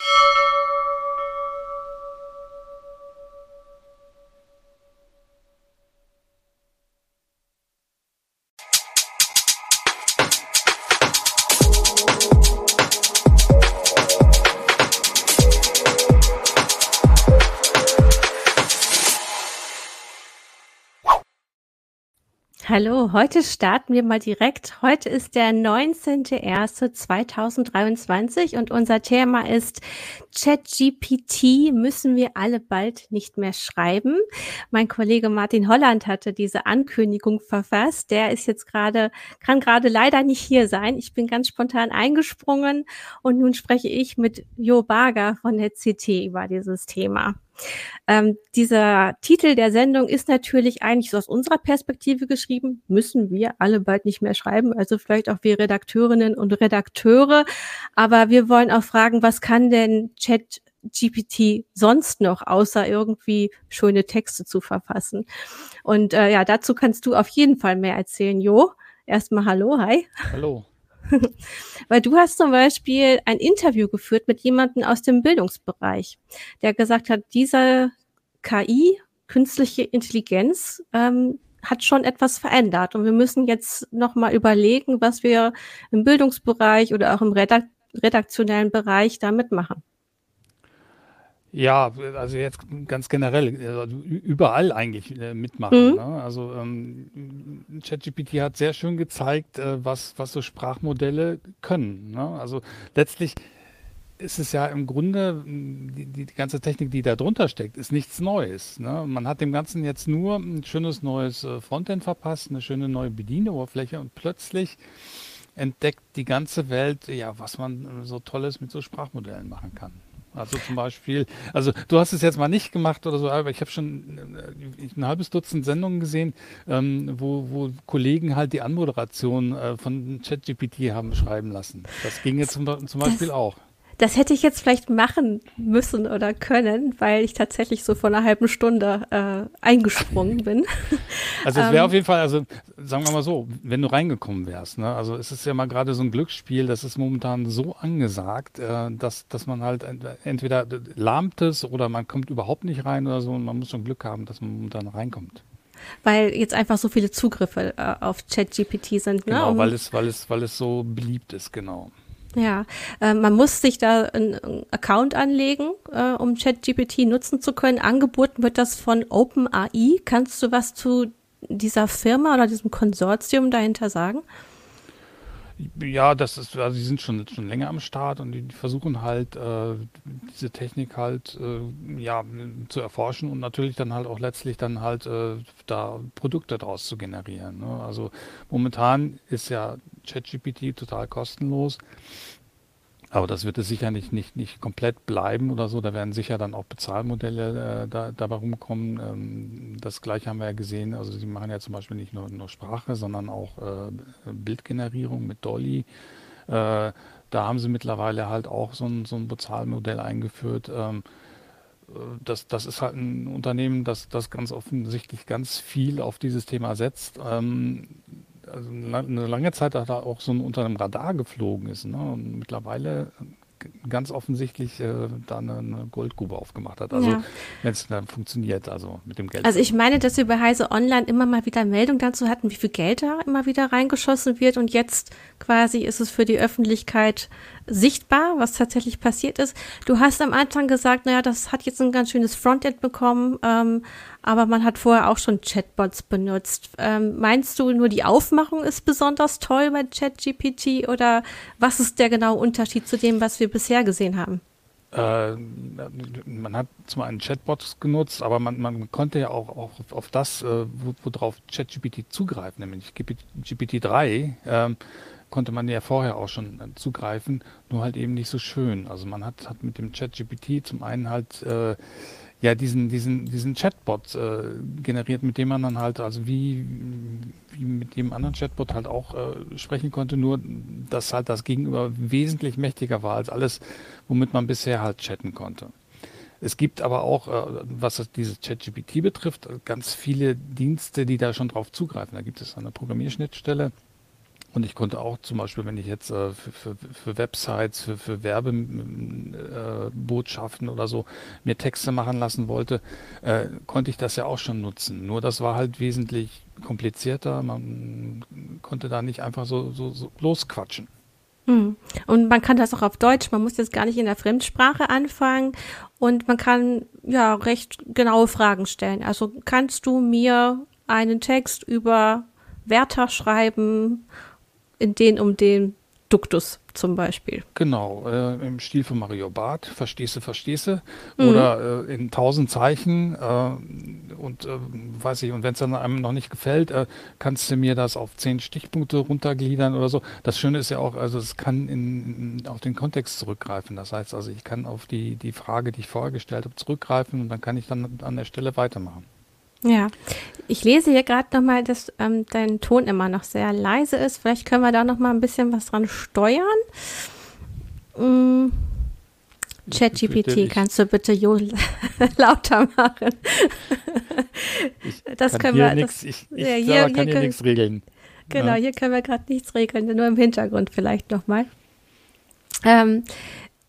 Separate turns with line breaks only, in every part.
you Hallo, heute starten wir mal direkt. Heute ist der 19.01.2023 und unser Thema ist ChatGPT müssen wir alle bald nicht mehr schreiben. Mein Kollege Martin Holland hatte diese Ankündigung verfasst. Der ist jetzt gerade, kann gerade leider nicht hier sein. Ich bin ganz spontan eingesprungen und nun spreche ich mit Jo Barger von der CT über dieses Thema. Ähm, dieser Titel der Sendung ist natürlich eigentlich so aus unserer Perspektive geschrieben, müssen wir alle bald nicht mehr schreiben, also vielleicht auch wir Redakteurinnen und Redakteure. Aber wir wollen auch fragen, was kann denn Chat GPT sonst noch, außer irgendwie schöne Texte zu verfassen? Und äh, ja, dazu kannst du auf jeden Fall mehr erzählen, Jo. Erstmal Hallo, hi.
Hallo.
Weil du hast zum Beispiel ein Interview geführt mit jemandem aus dem Bildungsbereich, der gesagt hat, diese KI, künstliche Intelligenz, ähm, hat schon etwas verändert und wir müssen jetzt nochmal überlegen, was wir im Bildungsbereich oder auch im redaktionellen Bereich damit machen.
Ja, also jetzt ganz generell, also überall eigentlich äh, mitmachen. Mhm. Ne? Also ähm, ChatGPT hat sehr schön gezeigt, äh, was, was so Sprachmodelle können. Ne? Also letztlich ist es ja im Grunde, die, die, ganze Technik, die da drunter steckt, ist nichts Neues. Ne? Man hat dem Ganzen jetzt nur ein schönes neues äh, Frontend verpasst, eine schöne neue Bedieneroberfläche und plötzlich entdeckt die ganze Welt, ja, was man so Tolles mit so Sprachmodellen machen kann. Also zum Beispiel, also du hast es jetzt mal nicht gemacht oder so, aber ich habe schon äh, ein halbes Dutzend Sendungen gesehen, ähm, wo, wo Kollegen halt die Anmoderation äh, von ChatGPT haben schreiben lassen. Das ging jetzt zum, zum Beispiel
das,
auch.
Das hätte ich jetzt vielleicht machen müssen oder können, weil ich tatsächlich so vor einer halben Stunde äh, eingesprungen bin.
Also es wäre ähm, auf jeden Fall, also sagen wir mal so, wenn du reingekommen wärst, ne? also es ist ja mal gerade so ein Glücksspiel, das ist momentan so angesagt, äh, dass, dass man halt entweder lahmt es oder man kommt überhaupt nicht rein oder so und man muss schon Glück haben, dass man momentan reinkommt
weil jetzt einfach so viele Zugriffe äh, auf ChatGPT sind.
Ne? Genau, weil es, weil es, weil es so beliebt ist, genau.
Ja, äh, man muss sich da einen Account anlegen, äh, um ChatGPT nutzen zu können. Angeboten wird das von OpenAI. Kannst du was zu dieser Firma oder diesem Konsortium dahinter sagen?
Ja, das ist, also die sind schon, schon länger am Start und die, die versuchen halt, äh, diese Technik halt, äh, ja, zu erforschen und natürlich dann halt auch letztlich dann halt äh, da Produkte daraus zu generieren. Ne? Also momentan ist ja ChatGPT total kostenlos. Aber das wird es sicher nicht, nicht, nicht komplett bleiben oder so. Da werden sicher dann auch Bezahlmodelle äh, da, dabei rumkommen. Ähm, das gleiche haben wir ja gesehen. Also sie machen ja zum Beispiel nicht nur, nur Sprache, sondern auch äh, Bildgenerierung mit Dolly. Äh, da haben sie mittlerweile halt auch so ein, so ein Bezahlmodell eingeführt. Ähm, äh, das, das ist halt ein Unternehmen, das, das ganz offensichtlich ganz viel auf dieses Thema setzt. Ähm, also eine lange Zeit da auch so unter einem Radar geflogen ist. Ne? Und mittlerweile ganz offensichtlich äh, da eine, eine, Goldgrube aufgemacht hat. Also ja. wenn es dann funktioniert, also mit dem Geld.
Also ich meine, dass wir bei Heise Online immer mal wieder Meldungen dazu hatten, wie viel Geld da immer wieder reingeschossen wird und jetzt quasi ist es für die Öffentlichkeit sichtbar, was tatsächlich passiert ist. Du hast am Anfang gesagt, naja, das hat jetzt ein ganz schönes Frontend bekommen, ähm, aber man hat vorher auch schon Chatbots benutzt. Ähm, meinst du, nur die Aufmachung ist besonders toll bei ChatGPT oder was ist der genaue Unterschied zu dem, was wir bisher gesehen haben?
Äh, man hat zum einen Chatbots genutzt, aber man, man konnte ja auch, auch auf das, äh, worauf ChatGPT zugreift, nämlich GPT-3, äh, konnte man ja vorher auch schon äh, zugreifen, nur halt eben nicht so schön. Also man hat, hat mit dem ChatGPT zum einen halt äh, ja diesen, diesen, diesen Chatbot äh, generiert, mit dem man dann halt, also wie, wie mit jedem anderen Chatbot halt auch äh, sprechen konnte, nur dass halt das Gegenüber wesentlich mächtiger war als alles, womit man bisher halt chatten konnte. Es gibt aber auch, äh, was dieses ChatGPT betrifft, ganz viele Dienste, die da schon drauf zugreifen. Da gibt es eine Programmierschnittstelle, und ich konnte auch zum Beispiel, wenn ich jetzt äh, für, für, für, Websites, für, für Werbebotschaften äh, oder so mir Texte machen lassen wollte, äh, konnte ich das ja auch schon nutzen. Nur das war halt wesentlich komplizierter. Man konnte da nicht einfach so, so, so losquatschen.
Hm. Und man kann das auch auf Deutsch. Man muss jetzt gar nicht in der Fremdsprache anfangen. Und man kann ja recht genaue Fragen stellen. Also kannst du mir einen Text über Wärter schreiben in den um den Duktus zum Beispiel.
Genau, äh, im Stil von Mario Barth, verstehst du, verstehst du, mhm. oder äh, in tausend Zeichen äh, und äh, weiß ich, und wenn es dann einem noch nicht gefällt, äh, kannst du mir das auf zehn Stichpunkte runtergliedern oder so. Das Schöne ist ja auch, also es kann in, in, auf den Kontext zurückgreifen. Das heißt also, ich kann auf die, die Frage, die ich vorher gestellt habe, zurückgreifen und dann kann ich dann an der Stelle weitermachen.
Ja, ich lese hier gerade nochmal, dass ähm, dein Ton immer noch sehr leise ist. Vielleicht können wir da nochmal ein bisschen was dran steuern. Mm. ChatGPT, kannst du bitte Jo lauter machen?
das können wir. Nix, ich ich ja, hier, kann hier, hier nichts regeln.
Genau, ja. hier können wir gerade nichts regeln, nur im Hintergrund vielleicht nochmal. Ähm,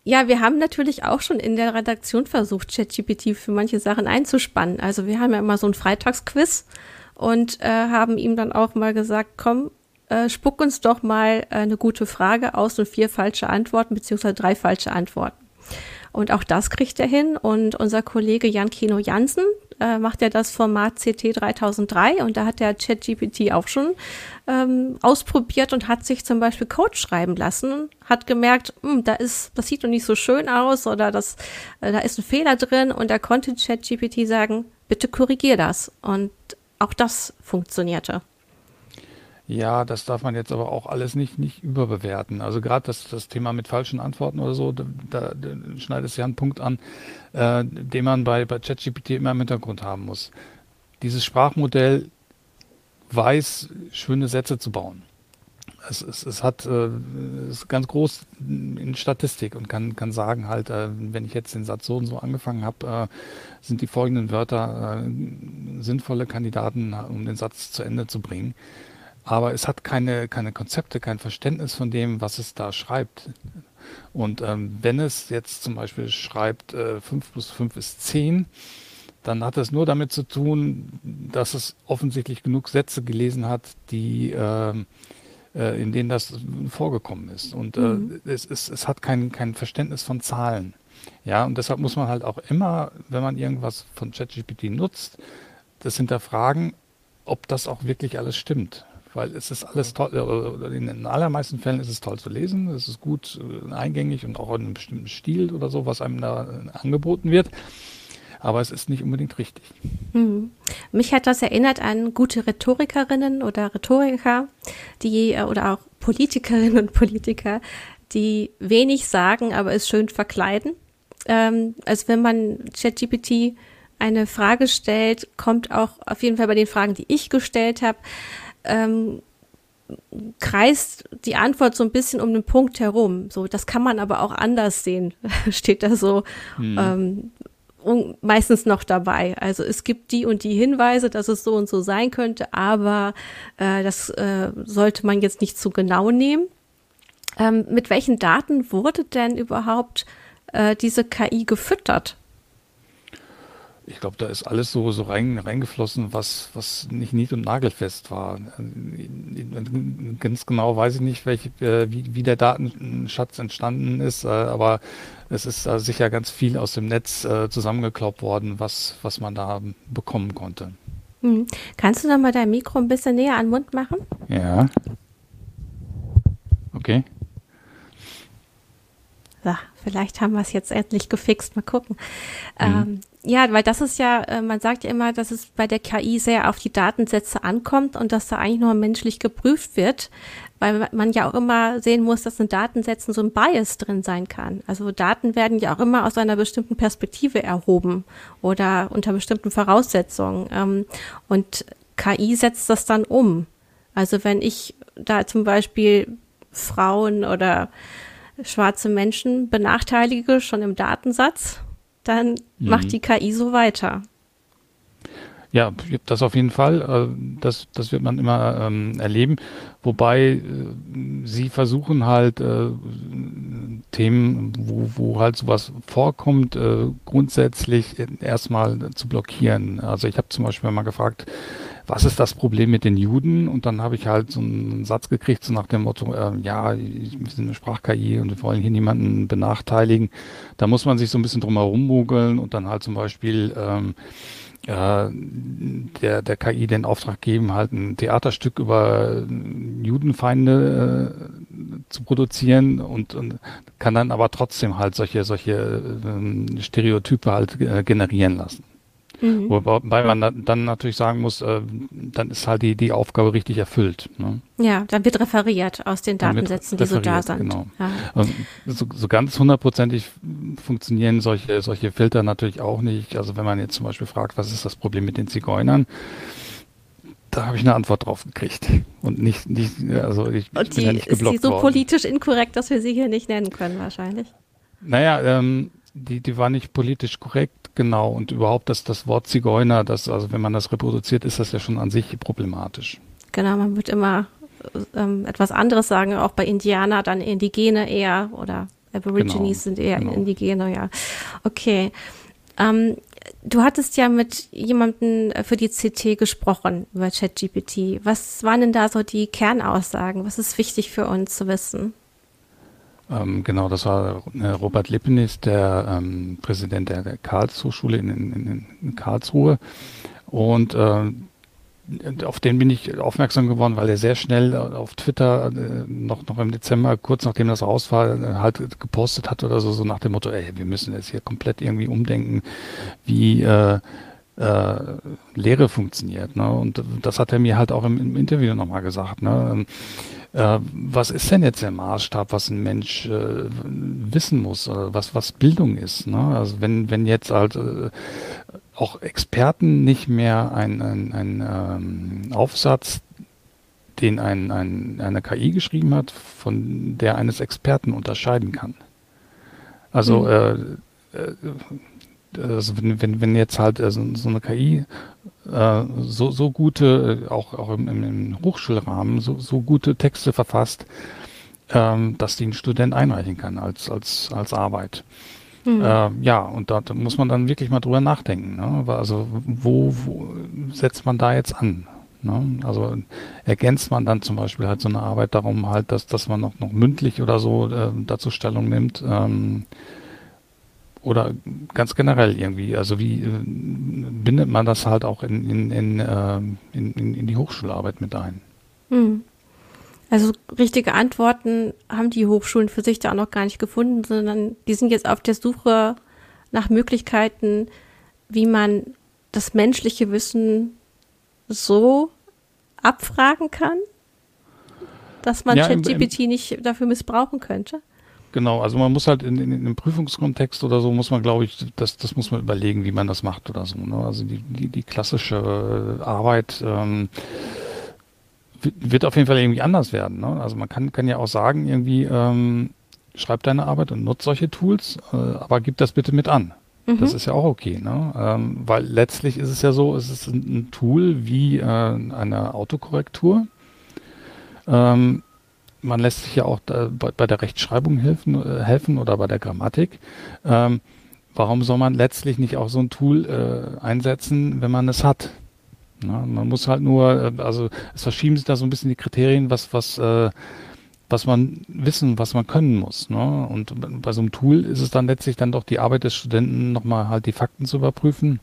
ja, wir haben natürlich auch schon in der Redaktion versucht, ChatGPT für manche Sachen einzuspannen. Also wir haben ja immer so ein Freitagsquiz und äh, haben ihm dann auch mal gesagt, komm, äh, spuck uns doch mal äh, eine gute Frage aus und vier falsche Antworten beziehungsweise drei falsche Antworten. Und auch das kriegt er hin. Und unser Kollege Jan Kino Jansen äh, macht ja das Format CT 3003 und da hat der ChatGPT auch schon ähm, ausprobiert und hat sich zum Beispiel Code schreiben lassen, hat gemerkt, hm, da ist, das sieht doch nicht so schön aus oder das, äh, da ist ein Fehler drin und da konnte ChatGPT sagen, bitte korrigier das. Und auch das funktionierte.
Ja, das darf man jetzt aber auch alles nicht, nicht überbewerten. Also gerade das, das Thema mit falschen Antworten oder so, da, da, da schneidet es ja einen Punkt an, äh, den man bei, bei ChatGPT immer im Hintergrund haben muss. Dieses Sprachmodell weiß, schöne Sätze zu bauen. Es, es, es hat äh, ist ganz groß in Statistik und kann, kann sagen halt, äh, wenn ich jetzt den Satz so und so angefangen habe, äh, sind die folgenden Wörter äh, sinnvolle Kandidaten, um den Satz zu Ende zu bringen aber es hat keine, keine Konzepte, kein Verständnis von dem, was es da schreibt. Und ähm, wenn es jetzt zum Beispiel schreibt, äh, 5 plus 5 ist 10, dann hat es nur damit zu tun, dass es offensichtlich genug Sätze gelesen hat, die äh, äh, in denen das vorgekommen ist. Und äh, mhm. es, es, es hat kein, kein Verständnis von Zahlen. Ja, und deshalb muss man halt auch immer, wenn man irgendwas von ChatGPT nutzt, das hinterfragen, ob das auch wirklich alles stimmt weil es ist alles toll, äh, in den allermeisten Fällen ist es toll zu lesen, es ist gut äh, eingängig und auch in einem bestimmten Stil oder so, was einem da äh, angeboten wird. Aber es ist nicht unbedingt richtig.
Mhm. Mich hat das erinnert an gute Rhetorikerinnen oder Rhetoriker, die oder auch Politikerinnen und Politiker, die wenig sagen, aber es schön verkleiden. Ähm, also wenn man ChatGPT eine Frage stellt, kommt auch auf jeden Fall bei den Fragen, die ich gestellt habe, ähm, kreist die Antwort so ein bisschen um den Punkt herum. So, das kann man aber auch anders sehen, steht da so hm. ähm, meistens noch dabei. Also es gibt die und die Hinweise, dass es so und so sein könnte, aber äh, das äh, sollte man jetzt nicht zu genau nehmen. Ähm, mit welchen Daten wurde denn überhaupt äh, diese KI gefüttert?
Ich glaube, da ist alles so, so rein, reingeflossen, was, was nicht nied- und nagelfest war. Ganz genau weiß ich nicht, welche, äh, wie, wie der Datenschatz entstanden ist, äh, aber es ist sicher ganz viel aus dem Netz äh, zusammengeklaubt worden, was, was man da bekommen konnte.
Hm. Kannst du noch mal dein Mikro ein bisschen näher an den Mund machen?
Ja. Okay.
Ja, vielleicht haben wir es jetzt endlich gefixt. Mal gucken. Mhm. Ähm, ja, weil das ist ja, äh, man sagt ja immer, dass es bei der KI sehr auf die Datensätze ankommt und dass da eigentlich nur menschlich geprüft wird, weil man ja auch immer sehen muss, dass in Datensätzen so ein Bias drin sein kann. Also Daten werden ja auch immer aus einer bestimmten Perspektive erhoben oder unter bestimmten Voraussetzungen. Ähm, und KI setzt das dann um. Also wenn ich da zum Beispiel Frauen oder schwarze Menschen benachteilige, schon im Datensatz, dann mhm. macht die KI so weiter.
Ja, das auf jeden Fall. Äh, das, das wird man immer ähm, erleben. Wobei äh, sie versuchen halt äh, Themen, wo, wo halt sowas vorkommt, äh, grundsätzlich erstmal zu blockieren. Also ich habe zum Beispiel mal gefragt, was ist das Problem mit den Juden? Und dann habe ich halt so einen Satz gekriegt, so nach dem Motto, äh, ja, wir sind eine Sprach-KI und wir wollen hier niemanden benachteiligen. Da muss man sich so ein bisschen drum herum mogeln und dann halt zum Beispiel ähm, äh, der, der KI den Auftrag geben, halt ein Theaterstück über Judenfeinde äh, zu produzieren und, und kann dann aber trotzdem halt solche, solche äh, Stereotype halt äh, generieren lassen. Mhm. Wobei man dann natürlich sagen muss, äh, dann ist halt die, die Aufgabe richtig erfüllt. Ne?
Ja, dann wird referiert aus den Datensätzen, die so da sind.
Genau. Ja. So, so, ganz hundertprozentig funktionieren solche, solche Filter natürlich auch nicht. Also wenn man jetzt zum Beispiel fragt, was ist das Problem mit den Zigeunern? da habe ich eine Antwort drauf gekriegt. Und nicht, nicht also ich,
Und ich bin ja nicht geblockt Ist die so worden. politisch inkorrekt, dass wir sie hier nicht nennen können, wahrscheinlich?
Naja, ähm, die, die war nicht politisch korrekt, genau. Und überhaupt das, das Wort Zigeuner, das, also wenn man das reproduziert, ist das ja schon an sich problematisch.
Genau, man wird immer ähm, etwas anderes sagen, auch bei Indianer dann Indigene eher oder Aborigines genau, sind eher genau. Indigene, ja. Okay. Ähm, du hattest ja mit jemandem für die CT gesprochen über ChatGPT. Was waren denn da so die Kernaussagen? Was ist wichtig für uns zu wissen?
Ähm, genau, das war äh, Robert Lippenis, der ähm, Präsident der, Karlshochschule in, in, in Karlsruhe. Und äh, auf den bin ich aufmerksam geworden, weil er sehr schnell auf Twitter äh, noch, noch im Dezember, kurz nachdem das raus war, halt gepostet hat oder so, so nach dem Motto, ey, wir müssen jetzt hier komplett irgendwie umdenken, wie äh, äh, Lehre funktioniert. Ne? Und das hat er mir halt auch im, im Interview nochmal gesagt. Ne? Äh, was ist denn jetzt der Maßstab, was ein Mensch äh, wissen muss, oder was, was Bildung ist? Ne? Also wenn, wenn jetzt halt äh, auch Experten nicht mehr ein, ein, ähm, Aufsatz, den ein, ein, eine KI geschrieben hat, von der eines Experten unterscheiden kann. Also mhm. äh, äh, also wenn, wenn, jetzt halt also so eine KI äh, so, so gute, äh, auch, auch im, im Hochschulrahmen, so, so gute Texte verfasst, ähm, dass die ein Student einreichen kann als, als, als Arbeit. Mhm. Äh, ja, und da, da muss man dann wirklich mal drüber nachdenken. Ne? Also wo, wo setzt man da jetzt an? Ne? Also ergänzt man dann zum Beispiel halt so eine Arbeit darum halt, dass, dass man noch, noch mündlich oder so äh, dazu Stellung nimmt. Ähm, oder ganz generell irgendwie, also wie äh, bindet man das halt auch in, in, in, äh, in, in, die Hochschularbeit mit ein? Hm.
Also richtige Antworten haben die Hochschulen für sich da auch noch gar nicht gefunden, sondern die sind jetzt auf der Suche nach Möglichkeiten, wie man das menschliche Wissen so abfragen kann, dass man ja, ChatGPT nicht dafür missbrauchen könnte.
Genau, also man muss halt in, in, in einem Prüfungskontext oder so, muss man, glaube ich, das, das muss man überlegen, wie man das macht oder so. Ne? Also die, die, die klassische äh, Arbeit ähm, wird auf jeden Fall irgendwie anders werden. Ne? Also man kann, kann ja auch sagen, irgendwie, ähm, schreib deine Arbeit und nutze solche Tools, äh, aber gib das bitte mit an. Mhm. Das ist ja auch okay, ne? Ähm, weil letztlich ist es ja so, es ist ein, ein Tool wie äh, eine Autokorrektur. Ähm, man lässt sich ja auch bei, bei, der Rechtschreibung helfen, äh, helfen oder bei der Grammatik. Ähm, warum soll man letztlich nicht auch so ein Tool äh, einsetzen, wenn man es hat? Na, man muss halt nur, äh, also es verschieben sich da so ein bisschen die Kriterien, was, was, äh, was man wissen, was man können muss. Ne? Und bei so einem Tool ist es dann letztlich dann doch die Arbeit des Studenten, nochmal halt die Fakten zu überprüfen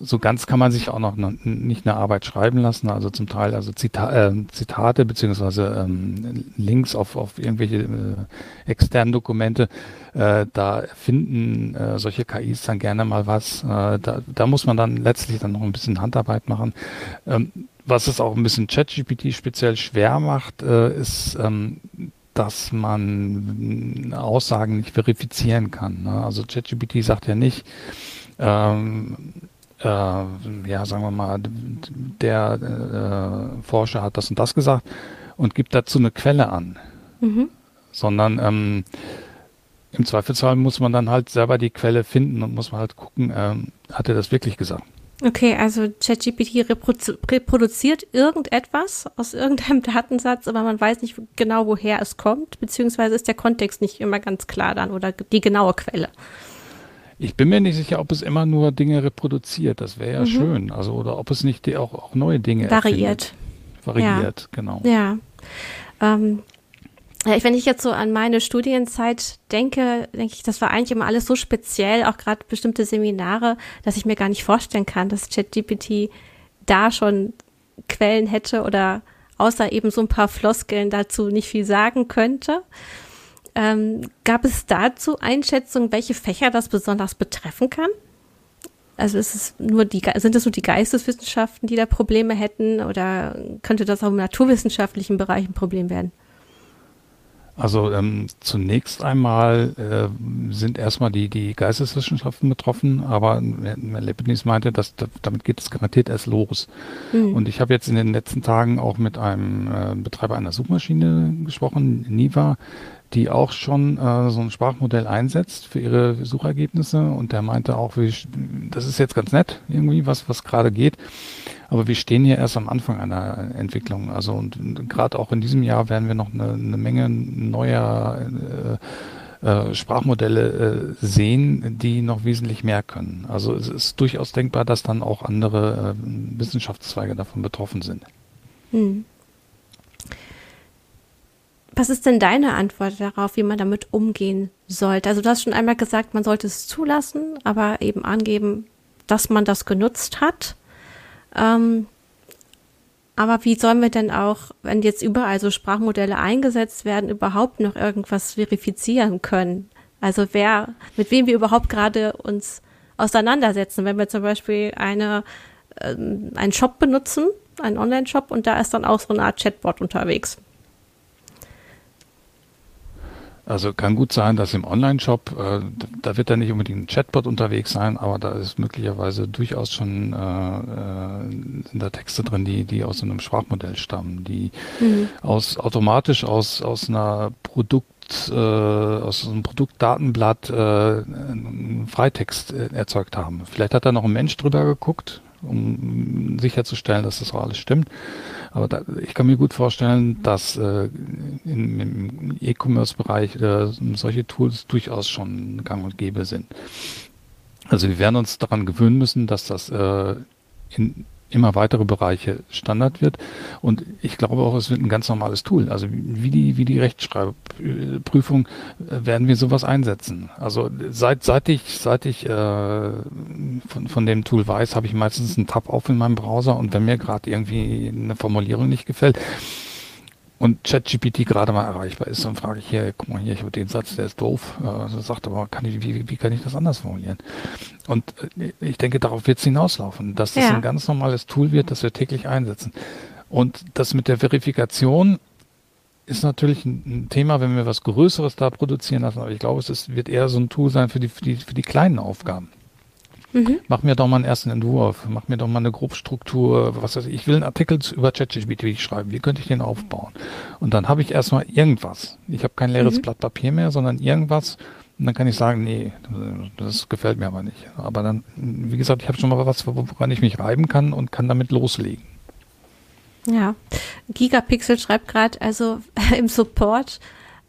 so ganz kann man sich auch noch nicht eine Arbeit schreiben lassen, also zum Teil also Zita äh, Zitate beziehungsweise ähm, Links auf, auf irgendwelche äh, externen Dokumente, äh, da finden äh, solche KIs dann gerne mal was. Äh, da, da muss man dann letztlich dann noch ein bisschen Handarbeit machen. Ähm, was es auch ein bisschen ChatGPT speziell schwer macht, äh, ist, ähm, dass man Aussagen nicht verifizieren kann. Ne? Also ChatGPT sagt ja nicht, ähm, äh, ja, sagen wir mal, der äh, Forscher hat das und das gesagt und gibt dazu eine Quelle an. Mhm. Sondern ähm, im Zweifelsfall muss man dann halt selber die Quelle finden und muss man halt gucken, ähm, hat er das wirklich gesagt.
Okay, also ChatGPT reprodu reproduziert irgendetwas aus irgendeinem Datensatz, aber man weiß nicht genau, woher es kommt, beziehungsweise ist der Kontext nicht immer ganz klar dann oder die genaue Quelle.
Ich bin mir nicht sicher, ob es immer nur Dinge reproduziert. Das wäre ja mhm. schön. Also, oder ob es nicht auch, auch neue Dinge
variiert.
Erfindet. Variiert, ja. genau.
Ja. Ähm, wenn ich jetzt so an meine Studienzeit denke, denke ich, das war eigentlich immer alles so speziell, auch gerade bestimmte Seminare, dass ich mir gar nicht vorstellen kann, dass ChatGPT da schon Quellen hätte oder außer eben so ein paar Floskeln dazu nicht viel sagen könnte. Ähm, gab es dazu Einschätzungen, welche Fächer das besonders betreffen kann? Also ist es nur die, sind es nur die Geisteswissenschaften, die da Probleme hätten oder könnte das auch im naturwissenschaftlichen Bereich ein Problem werden?
Also ähm, zunächst einmal äh, sind erstmal die, die Geisteswissenschaften betroffen, aber Herr Leibniz meinte, dass damit geht es garantiert erst los. Mhm. Und ich habe jetzt in den letzten Tagen auch mit einem äh, Betreiber einer Suchmaschine gesprochen, Niva, die auch schon äh, so ein Sprachmodell einsetzt für ihre Suchergebnisse und der meinte auch, wie, das ist jetzt ganz nett irgendwie, was, was gerade geht, aber wir stehen hier erst am Anfang einer Entwicklung. Also und, und gerade auch in diesem Jahr werden wir noch eine, eine Menge neuer äh, äh, Sprachmodelle äh, sehen, die noch wesentlich mehr können. Also es ist durchaus denkbar, dass dann auch andere äh, Wissenschaftszweige davon betroffen sind. Hm.
Was ist denn deine Antwort darauf, wie man damit umgehen sollte? Also du hast schon einmal gesagt, man sollte es zulassen, aber eben angeben, dass man das genutzt hat. Ähm, aber wie sollen wir denn auch, wenn jetzt überall so Sprachmodelle eingesetzt werden, überhaupt noch irgendwas verifizieren können? Also wer, mit wem wir überhaupt gerade uns auseinandersetzen, wenn wir zum Beispiel eine, ähm, einen Shop benutzen, einen Online-Shop und da ist dann auch so eine Art Chatbot unterwegs.
Also kann gut sein, dass im Online-Shop, äh, da wird dann nicht unbedingt ein Chatbot unterwegs sein, aber da ist möglicherweise durchaus schon äh, äh, sind da Texte drin, die, die aus einem Sprachmodell stammen, die mhm. aus automatisch aus, aus einer Produkt, äh, aus einem Produktdatenblatt äh, einen Freitext äh, erzeugt haben. Vielleicht hat da noch ein Mensch drüber geguckt, um sicherzustellen, dass das auch alles stimmt. Aber da, ich kann mir gut vorstellen, dass äh, in, im E-Commerce-Bereich äh, solche Tools durchaus schon gang und gäbe sind. Also wir werden uns daran gewöhnen müssen, dass das äh, in immer weitere Bereiche Standard wird. Und ich glaube auch, es wird ein ganz normales Tool. Also wie die, wie die Rechtschreibprüfung äh, werden wir sowas einsetzen. Also seit, seit ich, seit ich äh, von, von dem Tool weiß, habe ich meistens einen Tab auf in meinem Browser und wenn mir gerade irgendwie eine Formulierung nicht gefällt, und ChatGPT gerade mal erreichbar ist, dann frage ich hier, guck mal hier, ich habe den Satz, der ist doof. Also sagt aber, kann ich, wie, wie kann ich das anders formulieren? Und äh, ich denke, darauf wird es hinauslaufen, dass das ja. ein ganz normales Tool wird, das wir täglich einsetzen. Und das mit der Verifikation ist natürlich ein, ein Thema, wenn wir was Größeres da produzieren lassen, aber ich glaube, es ist, wird eher so ein Tool sein für die, für die, für die kleinen Aufgaben. Mhm. Mach mir doch mal einen ersten Entwurf, mach mir doch mal eine Grobstruktur, was weiß ich. Ich will einen Artikel über ChatGPT schreiben. Wie könnte ich den aufbauen? Und dann habe ich erstmal irgendwas. Ich habe kein leeres mhm. Blatt Papier mehr, sondern irgendwas. Und dann kann ich sagen, nee, das gefällt mir aber nicht. Aber dann, wie gesagt, ich habe schon mal was, woran ich mich reiben kann und kann damit loslegen.
Ja, Gigapixel schreibt gerade, also im Support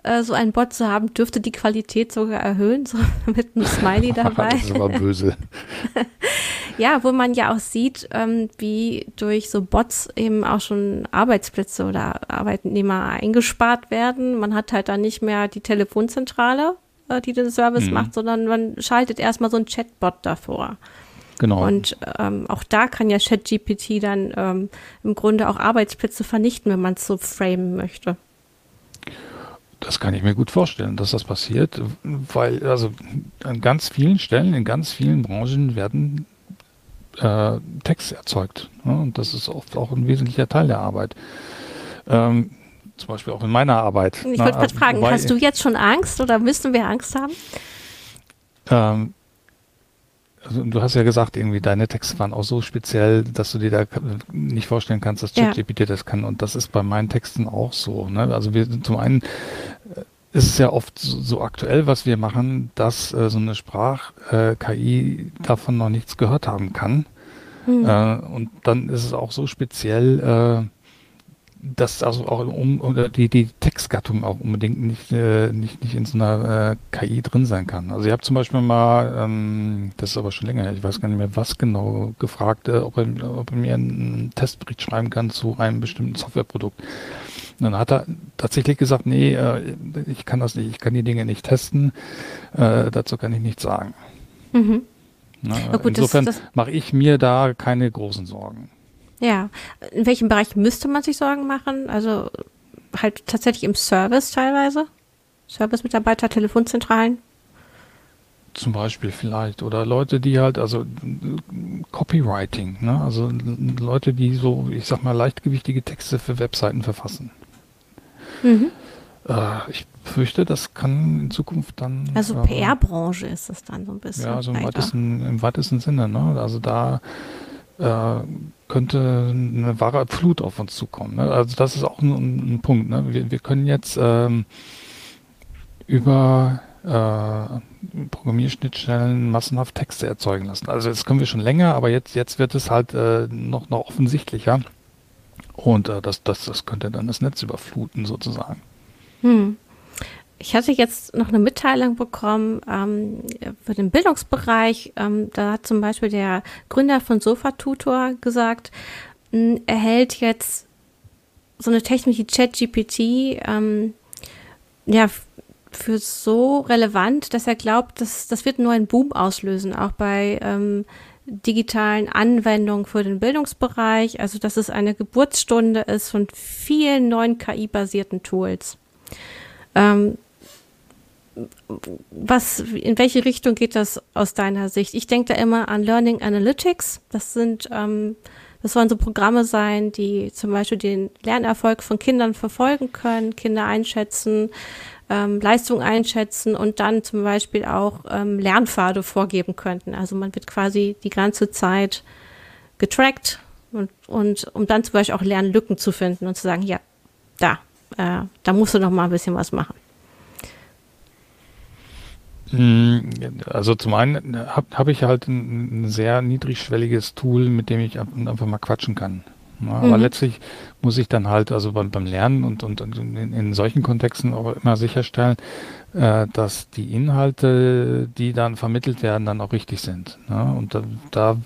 äh, so einen Bot zu haben, dürfte die Qualität sogar erhöhen, so mit einem Smiley dabei. das
ist aber böse.
ja, wo man ja auch sieht, ähm, wie durch so Bots eben auch schon Arbeitsplätze oder Arbeitnehmer eingespart werden. Man hat halt dann nicht mehr die Telefonzentrale, äh, die den Service mhm. macht, sondern man schaltet erstmal so ein Chatbot davor. Genau. Und ähm, auch da kann ja ChatGPT dann ähm, im Grunde auch Arbeitsplätze vernichten, wenn man es so framen möchte.
Das kann ich mir gut vorstellen, dass das passiert, weil also an ganz vielen Stellen, in ganz vielen Branchen werden äh, Text erzeugt. Ne? Und das ist oft auch ein wesentlicher Teil der Arbeit. Ähm, zum Beispiel auch in meiner Arbeit.
Ich wollte gerade fragen, hast du jetzt schon Angst oder müssen wir Angst haben?
Ähm, also du hast ja gesagt, irgendwie deine Texte waren auch so speziell, dass du dir da nicht vorstellen kannst, dass ChatGPT ja. das kann. Und das ist bei meinen Texten auch so. Ne? Also wir zum einen äh, ist es ja oft so, so aktuell, was wir machen, dass äh, so eine Sprach-KI äh, davon noch nichts gehört haben kann. Hm. Äh, und dann ist es auch so speziell, äh, dass also auch um, oder die, die Textgattung auch unbedingt nicht, äh, nicht, nicht in so einer äh, KI drin sein kann. Also ich habe zum Beispiel mal, ähm, das ist aber schon länger her, ich weiß gar nicht mehr was genau, gefragt, äh, ob, er, ob er mir einen Testbericht schreiben kann zu einem bestimmten Softwareprodukt. Und dann hat er tatsächlich gesagt, nee, äh, ich kann das nicht, ich kann die Dinge nicht testen, äh, dazu kann ich nichts sagen. Mhm. Na, gut, insofern mache ich mir da keine großen Sorgen.
Ja, in welchem Bereich müsste man sich Sorgen machen? Also halt tatsächlich im Service teilweise? Service-Mitarbeiter, Telefonzentralen?
Zum Beispiel vielleicht. Oder Leute, die halt, also Copywriting, ne? also Leute, die so, ich sag mal, leichtgewichtige Texte für Webseiten verfassen. Mhm. Äh, ich fürchte, das kann in Zukunft dann.
Also äh, PR-Branche ist es dann so ein bisschen.
Ja, also im weitesten, im weitesten Sinne. Ne? Also da äh, könnte eine wahre Flut auf uns zukommen. Ne? Also das ist auch ein, ein Punkt. Ne? Wir, wir, können jetzt ähm, über äh, Programmierschnittstellen massenhaft Texte erzeugen lassen. Also das können wir schon länger, aber jetzt, jetzt wird es halt äh, noch, noch offensichtlicher. Und äh, das, das, das könnte dann das Netz überfluten sozusagen.
Hm. Ich hatte jetzt noch eine Mitteilung bekommen ähm, für den Bildungsbereich. Ähm, da hat zum Beispiel der Gründer von Sofa Tutor gesagt, mh, er hält jetzt so eine Technik wie ChatGPT ähm, ja, für so relevant, dass er glaubt, dass das wird nur einen Boom auslösen, auch bei ähm, digitalen Anwendungen für den Bildungsbereich. Also dass es eine Geburtsstunde ist von vielen neuen KI-basierten Tools. Ähm, was, in welche Richtung geht das aus deiner Sicht? Ich denke da immer an Learning Analytics. Das sind, ähm, das sollen so Programme sein, die zum Beispiel den Lernerfolg von Kindern verfolgen können, Kinder einschätzen, ähm, Leistung einschätzen und dann zum Beispiel auch ähm, Lernpfade vorgeben könnten. Also man wird quasi die ganze Zeit getrackt und, und um dann zum Beispiel auch Lernlücken zu finden und zu sagen, ja, da, äh, da musst du noch mal ein bisschen was machen.
Hm, also zum einen habe hab ich halt ein, ein, sehr niedrigschwelliges Tool, mit dem ich einfach mal quatschen kann. Ja, aber mhm. letztlich muss ich dann halt, also beim, beim Lernen und, und, und in, in, solchen Kontexten auch immer sicherstellen, äh, dass die Inhalte, die dann vermittelt werden, dann auch richtig sind. Ja, und da, da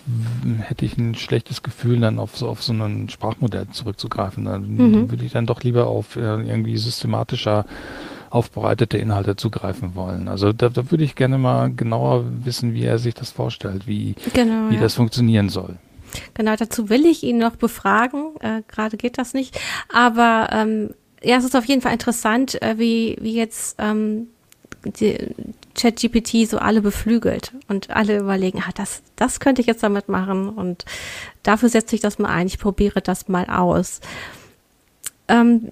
hätte ich ein schlechtes Gefühl, dann auf so, auf so ein Sprachmodell zurückzugreifen. Da mhm. würde ich dann doch lieber auf äh, irgendwie systematischer aufbereitete Inhalte zugreifen wollen. Also da, da würde ich gerne mal genauer wissen, wie er sich das vorstellt, wie, genau, wie ja. das funktionieren soll.
Genau, dazu will ich ihn noch befragen. Äh, Gerade geht das nicht. Aber ähm, ja, es ist auf jeden Fall interessant, äh, wie, wie jetzt ähm, ChatGPT so alle beflügelt und alle überlegen, ah, das, das könnte ich jetzt damit machen und dafür setze ich das mal ein, ich probiere das mal aus. Ähm,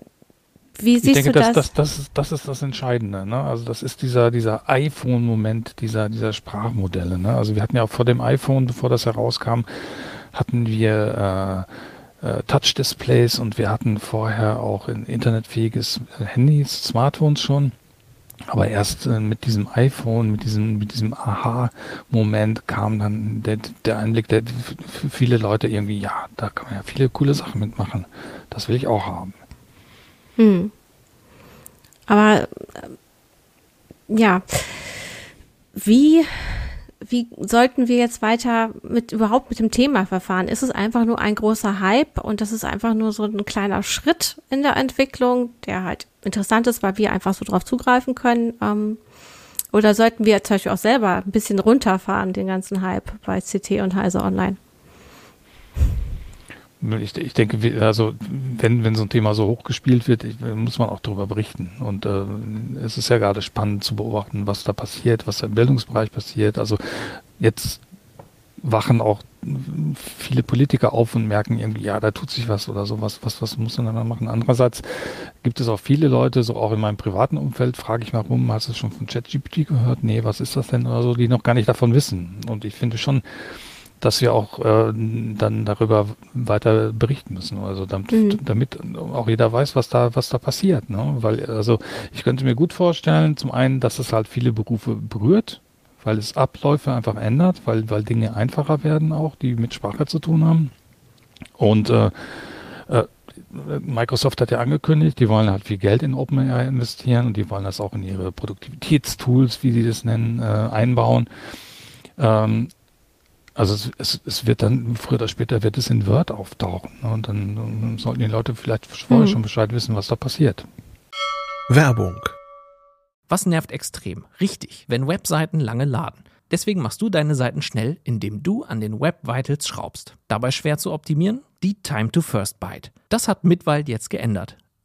wie siehst ich denke,
du das? Das, das, ist, das ist das Entscheidende. Ne? Also das ist dieser, dieser iPhone-Moment dieser, dieser Sprachmodelle. Ne? Also wir hatten ja auch vor dem iPhone, bevor das herauskam, hatten wir äh, äh, Touch-Displays und wir hatten vorher auch ein internetfähiges Handys, Smartphones schon. Aber erst äh, mit diesem iPhone, mit diesem, mit diesem Aha-Moment kam dann der, der Einblick, der für viele Leute irgendwie, ja, da kann man ja viele coole Sachen mitmachen. Das will ich auch haben. Hm.
Aber äh, ja, wie, wie sollten wir jetzt weiter mit überhaupt mit dem Thema verfahren? Ist es einfach nur ein großer Hype und das ist einfach nur so ein kleiner Schritt in der Entwicklung, der halt interessant ist, weil wir einfach so drauf zugreifen können? Ähm, Oder sollten wir zum Beispiel auch selber ein bisschen runterfahren, den ganzen Hype bei CT und Heise Online?
Ich, ich, denke, also wenn, wenn so ein Thema so hochgespielt wird, muss man auch darüber berichten. Und äh, es ist ja gerade spannend zu beobachten, was da passiert, was da im Bildungsbereich passiert. Also jetzt wachen auch viele Politiker auf und merken irgendwie, ja, da tut sich was oder sowas, was, was muss man dann machen? Andererseits gibt es auch viele Leute, so auch in meinem privaten Umfeld, frage ich mal rum, hast du schon von ChatGPT gehört? Nee, was ist das denn oder so, die noch gar nicht davon wissen. Und ich finde schon, dass wir auch äh, dann darüber weiter berichten müssen. Also damit, mhm. damit auch jeder weiß, was da, was da passiert. Ne? Weil, also ich könnte mir gut vorstellen, zum einen, dass es halt viele Berufe berührt, weil es Abläufe einfach ändert, weil, weil Dinge einfacher werden auch, die mit Sprache zu tun haben. Und äh, äh, Microsoft hat ja angekündigt, die wollen halt viel Geld in OpenAI investieren und die wollen das auch in ihre Produktivitätstools, wie sie das nennen, äh, einbauen. Ähm, also es, es, es, wird dann, früher oder später wird es in Word auftauchen. Ne? Und dann, dann, sollten die Leute vielleicht vorher mhm. schon Bescheid wissen, was da passiert.
Werbung. Was nervt extrem? Richtig, wenn Webseiten lange laden. Deswegen machst du deine Seiten schnell, indem du an den Web Vitals schraubst. Dabei schwer zu optimieren? Die Time to First Byte. Das hat Mitwald jetzt geändert.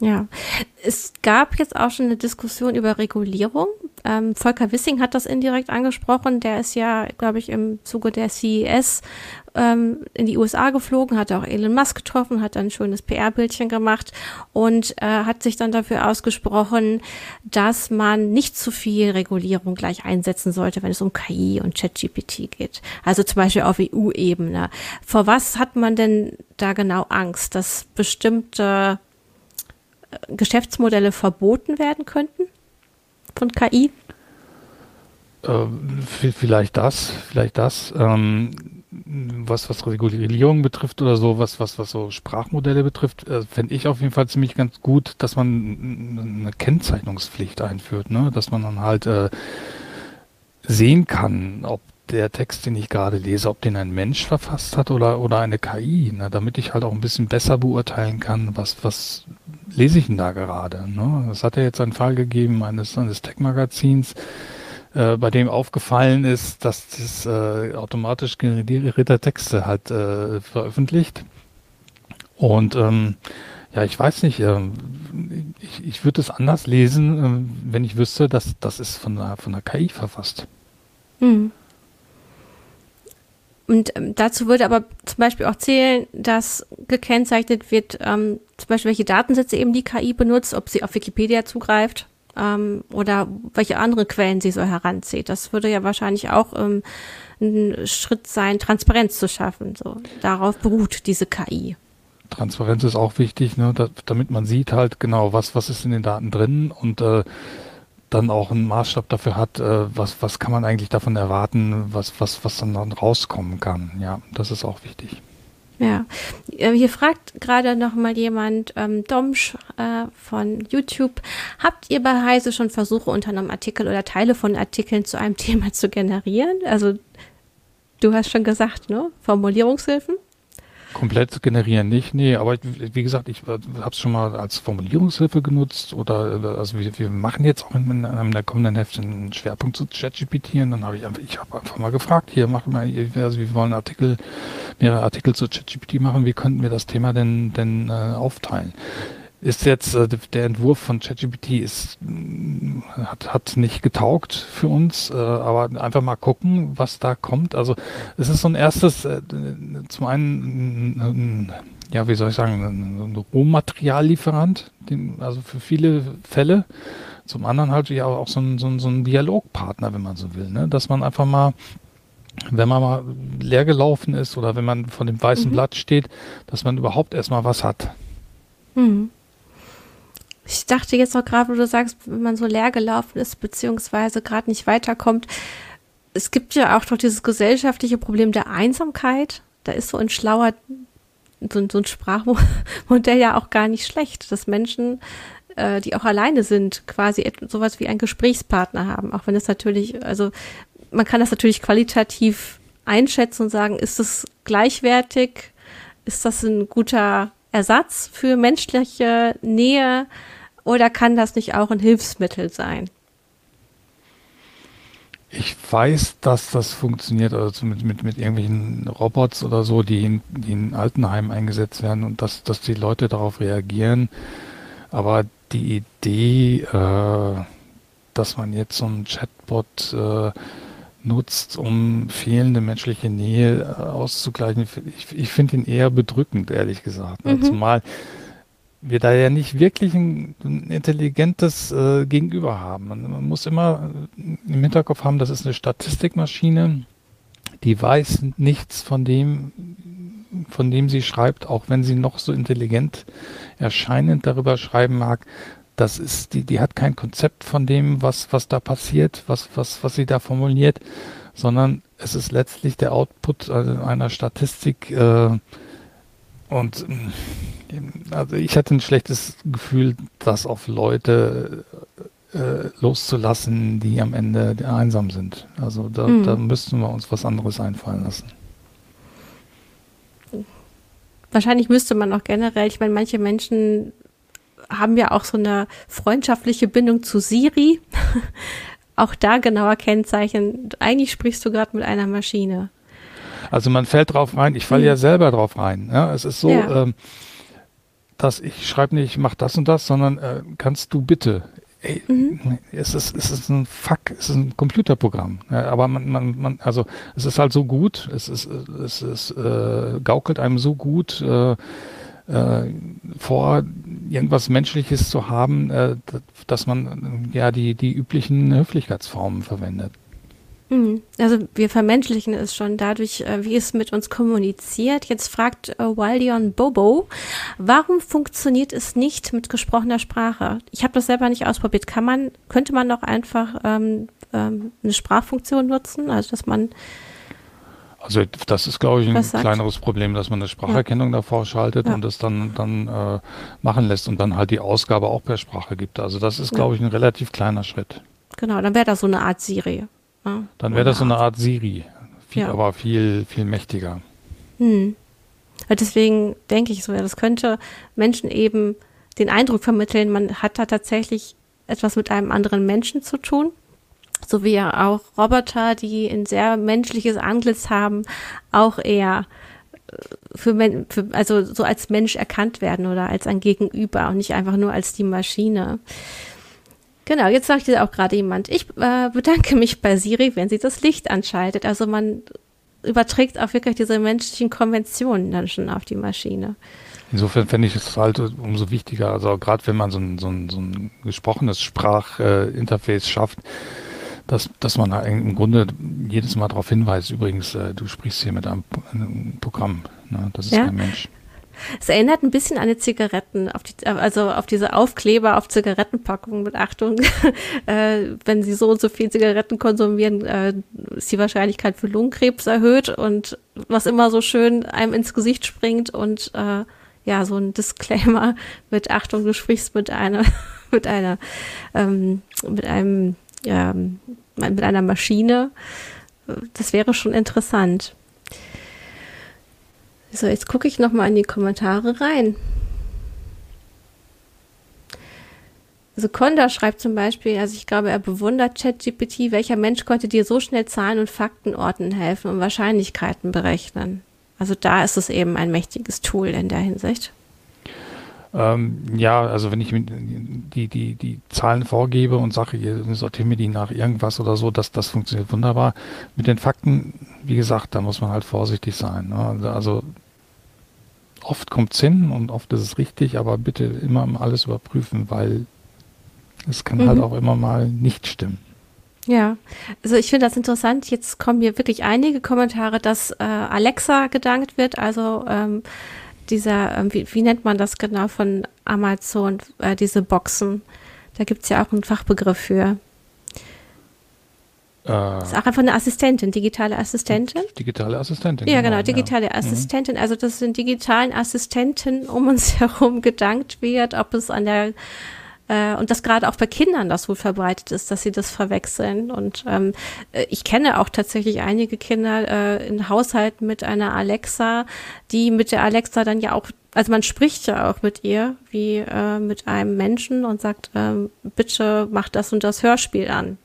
Ja, es gab jetzt auch schon eine Diskussion über Regulierung. Ähm, Volker Wissing hat das indirekt angesprochen. Der ist ja, glaube ich, im Zuge der CES ähm, in die USA geflogen, hat auch Elon Musk getroffen, hat ein schönes PR-Bildchen gemacht und äh, hat sich dann dafür ausgesprochen, dass man nicht zu viel Regulierung gleich einsetzen sollte, wenn es um KI und ChatGPT geht. Also zum Beispiel auf EU-Ebene. Vor was hat man denn da genau Angst, dass bestimmte Geschäftsmodelle verboten werden könnten von KI?
Ähm, vielleicht das, vielleicht das. Ähm, was, was Regulierung betrifft oder so, was, was, was so Sprachmodelle betrifft, äh, fände ich auf jeden Fall ziemlich ganz gut, dass man eine Kennzeichnungspflicht einführt, ne? dass man dann halt äh, sehen kann, ob der Text, den ich gerade lese, ob den ein Mensch verfasst hat oder, oder eine KI, ne? damit ich halt auch ein bisschen besser beurteilen kann, was, was lese ich denn da gerade? Ne? Es hat ja jetzt einen Fall gegeben eines, eines Tech-Magazins, äh, bei dem aufgefallen ist, dass das äh, automatisch generierte Texte halt äh, veröffentlicht. Und ähm, ja, ich weiß nicht, äh, ich, ich würde es anders lesen, äh, wenn ich wüsste, dass das ist von der, von der KI verfasst.
Mhm. Und ähm, dazu würde aber zum Beispiel auch zählen, dass gekennzeichnet wird, ähm, zum Beispiel welche Datensätze eben die KI benutzt, ob sie auf Wikipedia zugreift ähm, oder welche anderen Quellen sie so heranzieht. Das würde ja wahrscheinlich auch ähm, ein Schritt sein, Transparenz zu schaffen. So darauf beruht diese KI.
Transparenz ist auch wichtig, ne, da, damit man sieht halt genau, was was ist in den Daten drin und äh, dann auch einen Maßstab dafür hat, äh, was, was kann man eigentlich davon erwarten, was, was, was dann, dann rauskommen kann. Ja, das ist auch wichtig.
Ja, äh, hier fragt gerade noch mal jemand, ähm, Domsch äh, von YouTube, habt ihr bei Heise schon Versuche unternommen, Artikel oder Teile von Artikeln zu einem Thema zu generieren? Also du hast schon gesagt, ne? Formulierungshilfen?
Komplett generieren nicht, nee, aber wie gesagt, ich habe es schon mal als Formulierungshilfe genutzt oder also wir, wir machen jetzt auch in, in einem der kommenden Hefte einen Schwerpunkt zu ChatGPT und dann habe ich einfach, ich habe einfach mal gefragt, hier machen wir, also wir wollen Artikel, mehrere Artikel zu ChatGPT machen, wie könnten wir das Thema denn denn äh, aufteilen? Ist jetzt äh, der Entwurf von ChatGPT ist hat hat nicht getaugt für uns, äh, aber einfach mal gucken, was da kommt. Also es ist so ein erstes, äh, zum einen, äh, ja wie soll ich sagen, ein Rohmateriallieferant, den, also für viele Fälle. Zum anderen halt ja auch so ein, so ein, so ein Dialogpartner, wenn man so will, ne? dass man einfach mal wenn man mal leer gelaufen ist oder wenn man von dem weißen mhm. Blatt steht, dass man überhaupt erstmal was hat.
Mhm. Ich dachte jetzt noch gerade, wo du sagst, wenn man so leer gelaufen ist, beziehungsweise gerade nicht weiterkommt. Es gibt ja auch doch dieses gesellschaftliche Problem der Einsamkeit. da ist so ein schlauer, so, so ein Sprachmodell ja auch gar nicht schlecht, dass Menschen, äh, die auch alleine sind, quasi sowas wie einen Gesprächspartner haben. Auch wenn es natürlich, also man kann das natürlich qualitativ einschätzen und sagen, ist es gleichwertig? Ist das ein guter Ersatz für menschliche Nähe? Oder kann das nicht auch ein Hilfsmittel sein?
Ich weiß, dass das funktioniert, also mit, mit, mit irgendwelchen Robots oder so, die in, die in Altenheimen eingesetzt werden und dass, dass die Leute darauf reagieren. Aber die Idee, äh, dass man jetzt so einen Chatbot äh, nutzt, um fehlende menschliche Nähe äh, auszugleichen, ich, ich finde ihn eher bedrückend, ehrlich gesagt. Mhm. Zumal wir da ja nicht wirklich ein, ein intelligentes äh, Gegenüber haben. Man, man, muss immer äh, im Hinterkopf haben, das ist eine Statistikmaschine, die weiß nichts von dem, von dem sie schreibt, auch wenn sie noch so intelligent erscheinend darüber schreiben mag. Das ist, die, die hat kein Konzept von dem, was, was da passiert, was, was, was sie da formuliert, sondern es ist letztlich der Output einer Statistik, äh, und äh, also ich hatte ein schlechtes Gefühl, das auf Leute äh, loszulassen, die am Ende einsam sind. Also da, mhm. da müssten wir uns was anderes einfallen lassen.
Wahrscheinlich müsste man auch generell, ich meine, manche Menschen haben ja auch so eine freundschaftliche Bindung zu Siri. auch da genauer Kennzeichen. Eigentlich sprichst du gerade mit einer Maschine.
Also man fällt drauf rein, ich falle mhm. ja selber drauf rein. Ja? Es ist so, ja. ähm, dass ich schreibe nicht, mach das und das, sondern äh, kannst du bitte. Ey, mhm. es, ist, es ist ein Fuck, es ist ein Computerprogramm. Ja, aber man, man, man, also es ist halt so gut, es ist, es ist, äh, gaukelt einem so gut äh, äh, vor, irgendwas Menschliches zu haben, äh, dass man ja die, die üblichen Höflichkeitsformen verwendet.
Mhm. Also wir vermenschlichen es schon dadurch, äh, wie es mit uns kommuniziert. Jetzt fragt äh, Waldion Bobo, warum funktioniert es nicht mit gesprochener Sprache? Ich habe das selber nicht ausprobiert. Kann man, könnte man noch einfach ähm, ähm, eine Sprachfunktion nutzen? Also dass man
also das ist, glaube ich, ein kleineres Problem, dass man eine Spracherkennung ja. davor schaltet ja. und das dann, dann äh, machen lässt und dann halt die Ausgabe auch per Sprache gibt. Also das ist, glaube ich, ein relativ kleiner Schritt.
Genau, dann wäre das so eine Art Siri.
Ja. Dann wäre das so eine Art Siri, viel, ja. aber viel, viel mächtiger.
Hm. Deswegen denke ich so, ja, das könnte Menschen eben den Eindruck vermitteln, man hat da tatsächlich etwas mit einem anderen Menschen zu tun. So wie ja auch Roboter, die ein sehr menschliches Antlitz haben, auch eher äh, für, für, also so als Mensch erkannt werden oder als ein Gegenüber und nicht einfach nur als die Maschine. Genau, jetzt sagt dir auch gerade jemand, ich äh, bedanke mich bei Siri, wenn sie das Licht anschaltet. Also man überträgt auch wirklich diese menschlichen Konventionen dann schon auf die Maschine.
Insofern fände ich es halt umso wichtiger, also gerade wenn man so ein, so ein, so ein gesprochenes Sprachinterface äh, schafft, dass, dass man im Grunde jedes Mal darauf hinweist, übrigens, äh, du sprichst hier mit einem, einem Programm, ne? das ist ja? kein Mensch.
Es erinnert ein bisschen an die Zigaretten, auf die, also auf diese Aufkleber auf Zigarettenpackungen mit Achtung, äh, wenn Sie so und so viel Zigaretten konsumieren, äh, ist die Wahrscheinlichkeit für Lungenkrebs erhöht und was immer so schön einem ins Gesicht springt und äh, ja, so ein Disclaimer mit Achtung, du sprichst mit einer, mit einer, ähm, mit einem, ja, mit einer Maschine. Das wäre schon interessant. So, jetzt gucke ich nochmal in die Kommentare rein. Also Konda schreibt zum Beispiel, also ich glaube, er bewundert ChatGPT, welcher Mensch konnte dir so schnell Zahlen und Fakten ordnen helfen und Wahrscheinlichkeiten berechnen. Also da ist es eben ein mächtiges Tool in der Hinsicht.
Ähm, ja, also wenn ich die, die, die Zahlen vorgebe und sage, ihr sortiert mir die nach irgendwas oder so, das, das funktioniert wunderbar. Mit den Fakten, wie gesagt, da muss man halt vorsichtig sein. Ne? Also oft kommt es hin und oft ist es richtig, aber bitte immer alles überprüfen, weil es kann halt mhm. halt auch immer mal nicht stimmen.
Ja, also ich finde das interessant. Jetzt kommen hier wirklich einige Kommentare, dass äh, Alexa gedankt wird, also ähm, dieser, ähm, wie, wie, nennt man das genau von Amazon, äh, diese Boxen. Da gibt es ja auch einen Fachbegriff für. Äh, ist auch einfach eine Assistentin, digitale Assistentin.
Digitale Assistentin.
Ja, genau, genau digitale ja. Mhm. Assistentin. Also dass den digitalen Assistenten um uns herum gedankt wird, ob es an der äh, und dass gerade auch bei Kindern das wohl verbreitet ist, dass sie das verwechseln. Und ähm, äh, ich kenne auch tatsächlich einige Kinder äh, in Haushalten mit einer Alexa, die mit der Alexa dann ja auch also man spricht ja auch mit ihr wie äh, mit einem Menschen und sagt, ähm, bitte mach das und das Hörspiel an.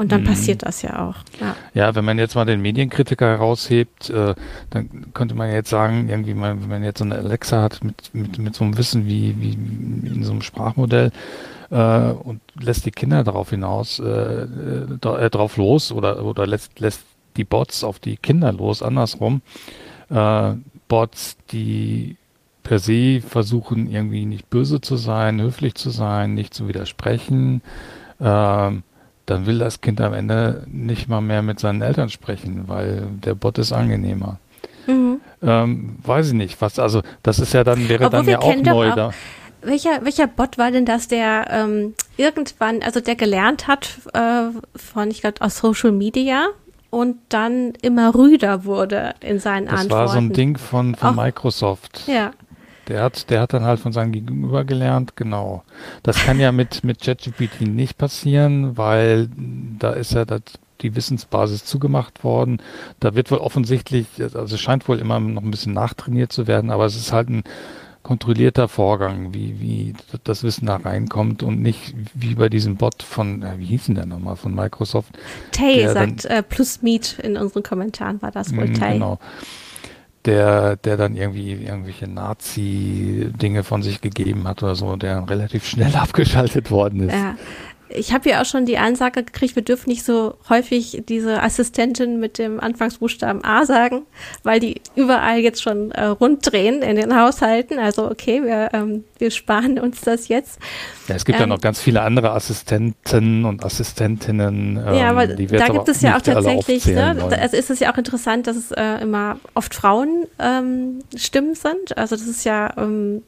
Und dann mhm. passiert das ja auch. Ja.
ja, wenn man jetzt mal den Medienkritiker heraushebt, äh, dann könnte man jetzt sagen, irgendwie mal, wenn man jetzt so eine Alexa hat mit, mit, mit so einem Wissen wie, wie in so einem Sprachmodell äh, und lässt die Kinder darauf hinaus, äh, äh, drauf los oder, oder lässt, lässt die Bots auf die Kinder los, andersrum. Äh, Bots, die per se versuchen, irgendwie nicht böse zu sein, höflich zu sein, nicht zu widersprechen. Ähm, dann will das Kind am Ende nicht mal mehr mit seinen Eltern sprechen, weil der Bot ist angenehmer. Mhm. Ähm, weiß ich nicht, was, also das ist ja dann, wäre Obwohl dann ja auch neu auch, da.
Welcher, welcher Bot war denn das, der ähm, irgendwann, also der gelernt hat äh, von, ich glaube, aus Social Media und dann immer rüder wurde in seinen das Antworten? Das war
so ein Ding von, von Microsoft.
Ja.
Der hat, der hat dann halt von seinem Gegenüber gelernt, genau. Das kann ja mit, mit ChatGPT nicht passieren, weil da ist ja das, die Wissensbasis zugemacht worden. Da wird wohl offensichtlich, also es scheint wohl immer noch ein bisschen nachtrainiert zu werden, aber es ist halt ein kontrollierter Vorgang, wie, wie das Wissen da reinkommt und nicht wie bei diesem Bot von, wie hieß denn der nochmal, von Microsoft?
Tay sagt, dann, äh, plus Meet in unseren Kommentaren war das wohl mm, Tay. Genau
der, der dann irgendwie irgendwelche Nazi-Dinge von sich gegeben hat oder so, der relativ schnell abgeschaltet worden ist.
Ja, ich habe ja auch schon die Ansage gekriegt, wir dürfen nicht so häufig diese Assistentin mit dem Anfangsbuchstaben A sagen, weil die überall jetzt schon äh, rund drehen in den Haushalten. Also okay, wir, ähm, wir sparen uns das jetzt.
Ja, es gibt ähm, ja noch ganz viele andere Assistenten und Assistentinnen.
Ähm, ja, aber da gibt es ja auch tatsächlich, ne, also ist es ja auch interessant, dass es äh, immer oft Frauenstimmen ähm, sind. Also das ist ja ähm,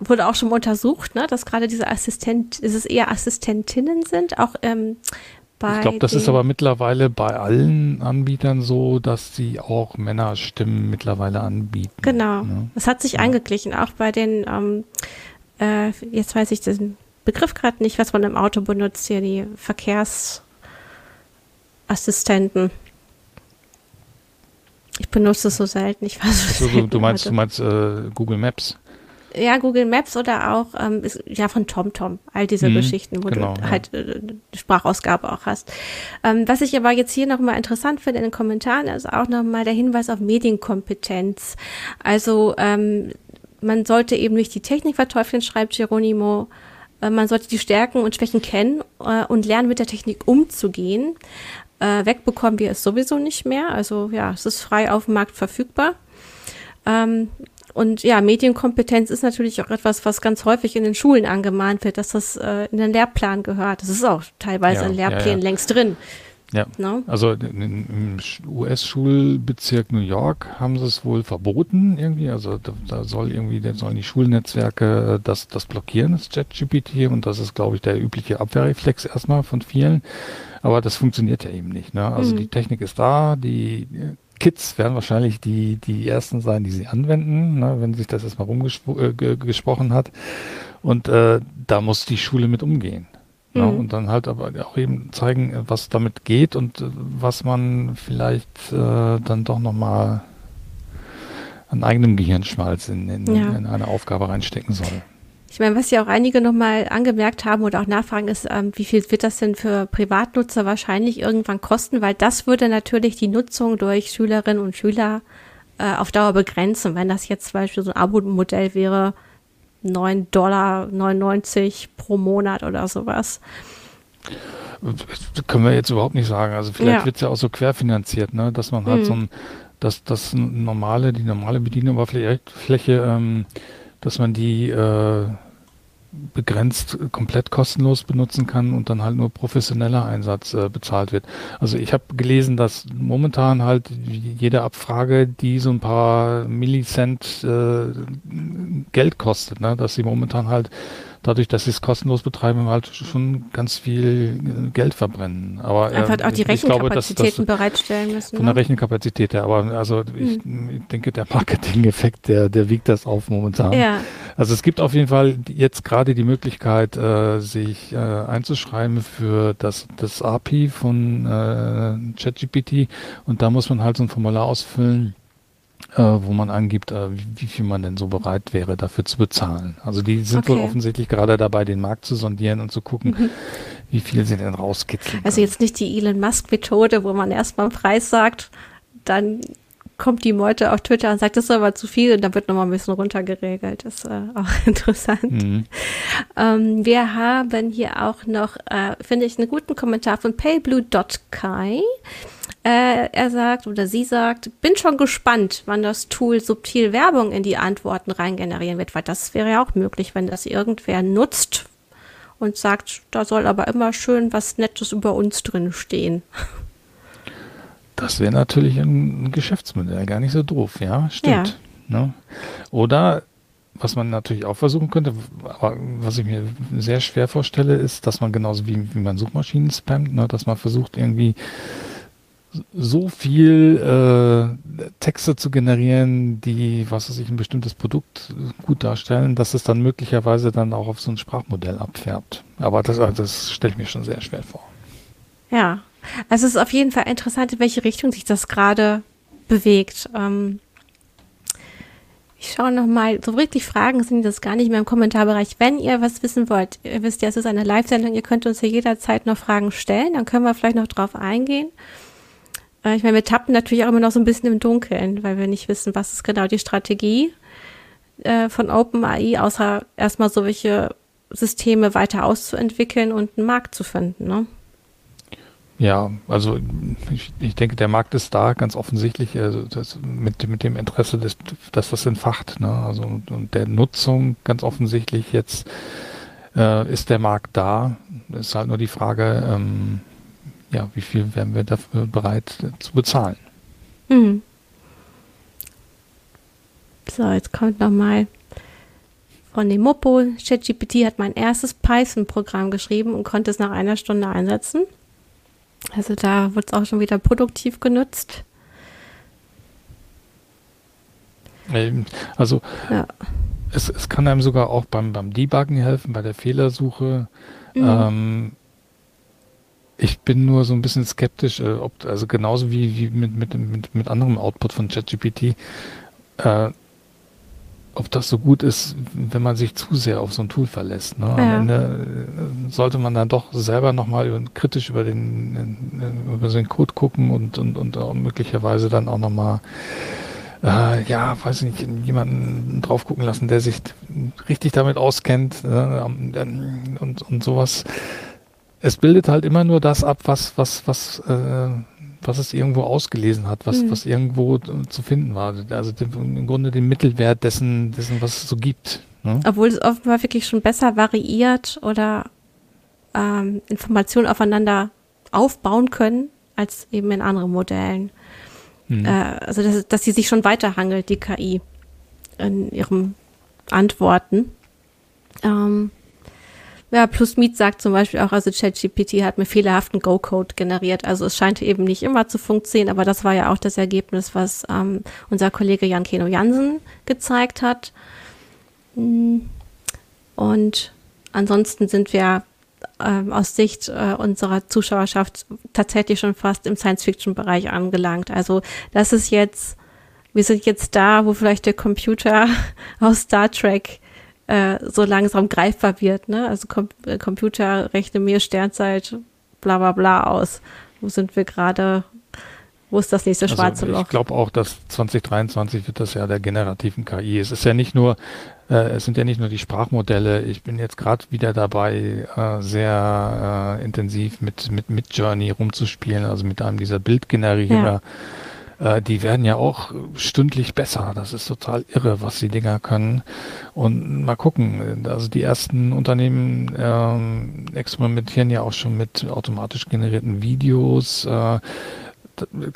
wurde auch schon mal untersucht, ne, dass gerade diese Assistent, ist es eher Assistentinnen sind, auch ähm,
bei. Ich glaube, das ist aber mittlerweile bei allen Anbietern so, dass sie auch Männerstimmen mittlerweile anbieten.
Genau. Ne? Das hat sich ja. eingeglichen, auch bei den, ähm, äh, jetzt weiß ich den Begriff gerade nicht, was man im Auto benutzt, hier die Verkehrsassistenten. Ich benutze es so selten, ich weiß
also, du, du meinst, du meinst äh, Google Maps?
Ja, Google Maps oder auch ähm, ist, ja von TomTom, all diese mhm, Geschichten, wo genau, du halt äh, Sprachausgabe auch hast. Ähm, was ich aber jetzt hier nochmal interessant finde in den Kommentaren, ist auch nochmal der Hinweis auf Medienkompetenz. Also ähm, man sollte eben nicht die Technik verteufeln, schreibt Geronimo. Äh, man sollte die Stärken und Schwächen kennen äh, und lernen, mit der Technik umzugehen. Äh, wegbekommen wir es sowieso nicht mehr. Also ja, es ist frei auf dem Markt verfügbar. Ähm, und ja, Medienkompetenz ist natürlich auch etwas, was ganz häufig in den Schulen angemahnt wird, dass das äh, in den Lehrplan gehört. Das ist auch teilweise ja, in Lehrplänen ja, ja. längst drin.
Ja, no? also im US-Schulbezirk New York haben sie es wohl verboten irgendwie. Also da, da soll irgendwie, da sollen die Schulnetzwerke das, das blockieren, das ChatGPT und das ist, glaube ich, der übliche Abwehrreflex erstmal von vielen. Aber das funktioniert ja eben nicht. Ne? Also mhm. die Technik ist da, die Kids werden wahrscheinlich die, die ersten sein, die sie anwenden, ne, wenn sich das erstmal rumgesprochen äh, hat. Und äh, da muss die Schule mit umgehen. Ne, mhm. und dann halt aber auch eben zeigen, was damit geht und äh, was man vielleicht äh, dann doch nochmal an eigenem Gehirnschmalz in, in, ja. in eine Aufgabe reinstecken soll.
Ich meine, was ja auch einige nochmal angemerkt haben oder auch nachfragen, ist, ähm, wie viel wird das denn für Privatnutzer wahrscheinlich irgendwann kosten? Weil das würde natürlich die Nutzung durch Schülerinnen und Schüler äh, auf Dauer begrenzen. Wenn das jetzt zum Beispiel so ein Abo-Modell wäre, 9,99 Dollar pro Monat oder sowas.
Das können wir jetzt überhaupt nicht sagen. Also vielleicht ja. wird es ja auch so querfinanziert, ne? dass man halt mhm. so ein, dass das normale, die normale Bedienoberfläche, ähm, dass man die äh, begrenzt komplett kostenlos benutzen kann und dann halt nur professioneller Einsatz äh, bezahlt wird. Also ich habe gelesen, dass momentan halt jede Abfrage, die so ein paar Millicent äh, Geld kostet, ne, dass sie momentan halt dadurch, dass sie es kostenlos betreiben, halt schon ganz viel Geld verbrennen. Aber
einfach äh, auch die Rechenkapazitäten bereitstellen müssen.
Von der ne? Rechenkapazität her. Aber also ich, hm. denke, der Marketing-Effekt, der, der wiegt das auf momentan. Ja. Also es gibt auf jeden Fall jetzt gerade die Möglichkeit, äh, sich äh, einzuschreiben für das, das API von äh, ChatGPT und da muss man halt so ein Formular ausfüllen äh, wo man angibt, äh, wie, wie, viel man denn so bereit wäre, dafür zu bezahlen. Also die sind okay. wohl offensichtlich gerade dabei, den Markt zu sondieren und zu gucken, mhm. wie viel sie denn rauskitzeln.
Also jetzt nicht die Elon Musk-Methode, wo man erstmal einen Preis sagt, dann kommt die Meute auf Twitter und sagt, das ist aber zu viel und dann wird nochmal ein bisschen runtergeregelt. Das ist äh, auch interessant. Mhm. Ähm, wir haben hier auch noch, äh, finde ich, einen guten Kommentar von payblue.kai. Äh, er sagt oder sie sagt, bin schon gespannt, wann das Tool subtil Werbung in die Antworten reingenerieren wird, weil das wäre ja auch möglich, wenn das irgendwer nutzt und sagt, da soll aber immer schön was Nettes über uns drin stehen.
Das wäre natürlich ein Geschäftsmodell, gar nicht so doof, ja, stimmt. Ja. Ne? Oder was man natürlich auch versuchen könnte, aber was ich mir sehr schwer vorstelle, ist, dass man genauso wie, wie man Suchmaschinen spammt, ne, dass man versucht irgendwie so viel äh, Texte zu generieren, die, was weiß ich, ein bestimmtes Produkt gut darstellen, dass es dann möglicherweise dann auch auf so ein Sprachmodell abfärbt. Aber das, also das stelle ich mir schon sehr schwer vor.
Ja, also es ist auf jeden Fall interessant, in welche Richtung sich das gerade bewegt. Ähm, ich schaue nochmal, so richtig Fragen sind das gar nicht mehr im Kommentarbereich. Wenn ihr was wissen wollt, ihr wisst ja, es ist eine Live-Sendung, ihr könnt uns hier jederzeit noch Fragen stellen, dann können wir vielleicht noch drauf eingehen. Äh, ich meine, wir tappen natürlich auch immer noch so ein bisschen im Dunkeln, weil wir nicht wissen, was ist genau die Strategie äh, von OpenAI, außer erstmal solche Systeme weiter auszuentwickeln und einen Markt zu finden. Ne?
Ja, also ich, ich, denke, der Markt ist da ganz offensichtlich also das, mit, mit dem Interesse, des, dass das entfacht. Ne? Also und, der Nutzung ganz offensichtlich jetzt äh, ist der Markt da. Ist halt nur die Frage, ähm, ja, wie viel wären wir dafür bereit äh, zu bezahlen? Mhm.
So, jetzt kommt nochmal von dem Mopo. ChatGPT hat mein erstes Python-Programm geschrieben und konnte es nach einer Stunde einsetzen. Also da wird es auch schon wieder produktiv genutzt.
Also ja. es, es kann einem sogar auch beim, beim Debuggen helfen, bei der Fehlersuche. Mhm. Ähm, ich bin nur so ein bisschen skeptisch, äh, ob, also genauso wie, wie mit, mit, mit, mit anderem Output von ChatGPT, äh, ob das so gut ist, wenn man sich zu sehr auf so ein Tool verlässt. Ne? Am ja. Ende äh, sollte man dann doch selber nochmal kritisch über den, äh, über den Code gucken und, und, und möglicherweise dann auch nochmal äh, ja, weiß ich nicht, jemanden drauf gucken lassen, der sich richtig damit auskennt äh, und, und sowas es bildet halt immer nur das ab, was, was, was, äh, was es irgendwo ausgelesen hat, was, mhm. was irgendwo zu finden war. Also im Grunde den Mittelwert dessen, dessen, was es so gibt.
Ne? Obwohl es offenbar wirklich schon besser variiert oder ähm, Informationen aufeinander aufbauen können, als eben in anderen Modellen. Mhm. Äh, also dass, dass sie sich schon weiterhangelt, die KI, in ihren Antworten. Ähm, ja, plus Meet sagt zum Beispiel auch, also ChatGPT hat mir fehlerhaften Go-Code generiert. Also es scheint eben nicht immer zu funktionieren, aber das war ja auch das Ergebnis, was ähm, unser Kollege Jan Keno Jansen gezeigt hat. Und ansonsten sind wir ähm, aus Sicht äh, unserer Zuschauerschaft tatsächlich schon fast im Science-Fiction-Bereich angelangt. Also das ist jetzt, wir sind jetzt da, wo vielleicht der Computer aus Star Trek äh, so langsam greifbar wird. Ne? Also Com äh, Computer rechne mir Sternzeit bla bla bla aus. Wo sind wir gerade? Wo ist das nächste also schwarze also
Loch? Ich glaube auch, dass 2023 wird das ja der generativen KI. Es ist ja nicht nur, äh, es sind ja nicht nur die Sprachmodelle. Ich bin jetzt gerade wieder dabei, äh, sehr äh, intensiv mit, mit Midjourney rumzuspielen, also mit einem dieser Bildgenerierer. Ja äh, die werden ja auch stündlich besser. Das ist total irre, was die Dinger können. Und mal gucken, also die ersten Unternehmen ähm, experimentieren ja auch schon mit automatisch generierten Videos. Äh,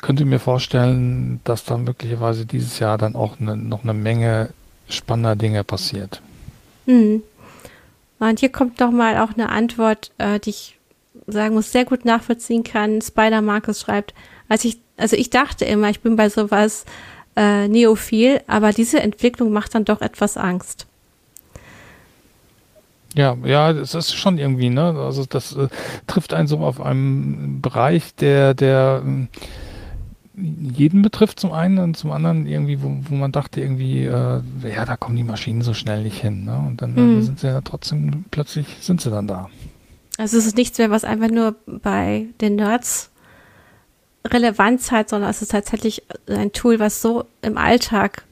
könnte mir vorstellen, dass da möglicherweise dieses Jahr dann auch ne, noch eine Menge spannender Dinge passiert.
Hm. Und hier kommt doch mal auch eine Antwort, äh, die ich sagen muss, sehr gut nachvollziehen kann. Spider Marcus schreibt, als ich, also ich dachte immer, ich bin bei sowas äh, neophil, aber diese Entwicklung macht dann doch etwas Angst.
Ja, ja, es ist schon irgendwie, ne? Also das äh, trifft einen so auf einem Bereich, der, der äh, jeden betrifft zum einen und zum anderen irgendwie, wo, wo man dachte irgendwie, äh, ja, da kommen die Maschinen so schnell nicht hin, ne? Und dann mhm. sind sie ja trotzdem, plötzlich sind sie dann da.
Also es ist nichts mehr, was einfach nur bei den Nerds Relevanz hat, sondern es ist tatsächlich ein Tool, was so im Alltag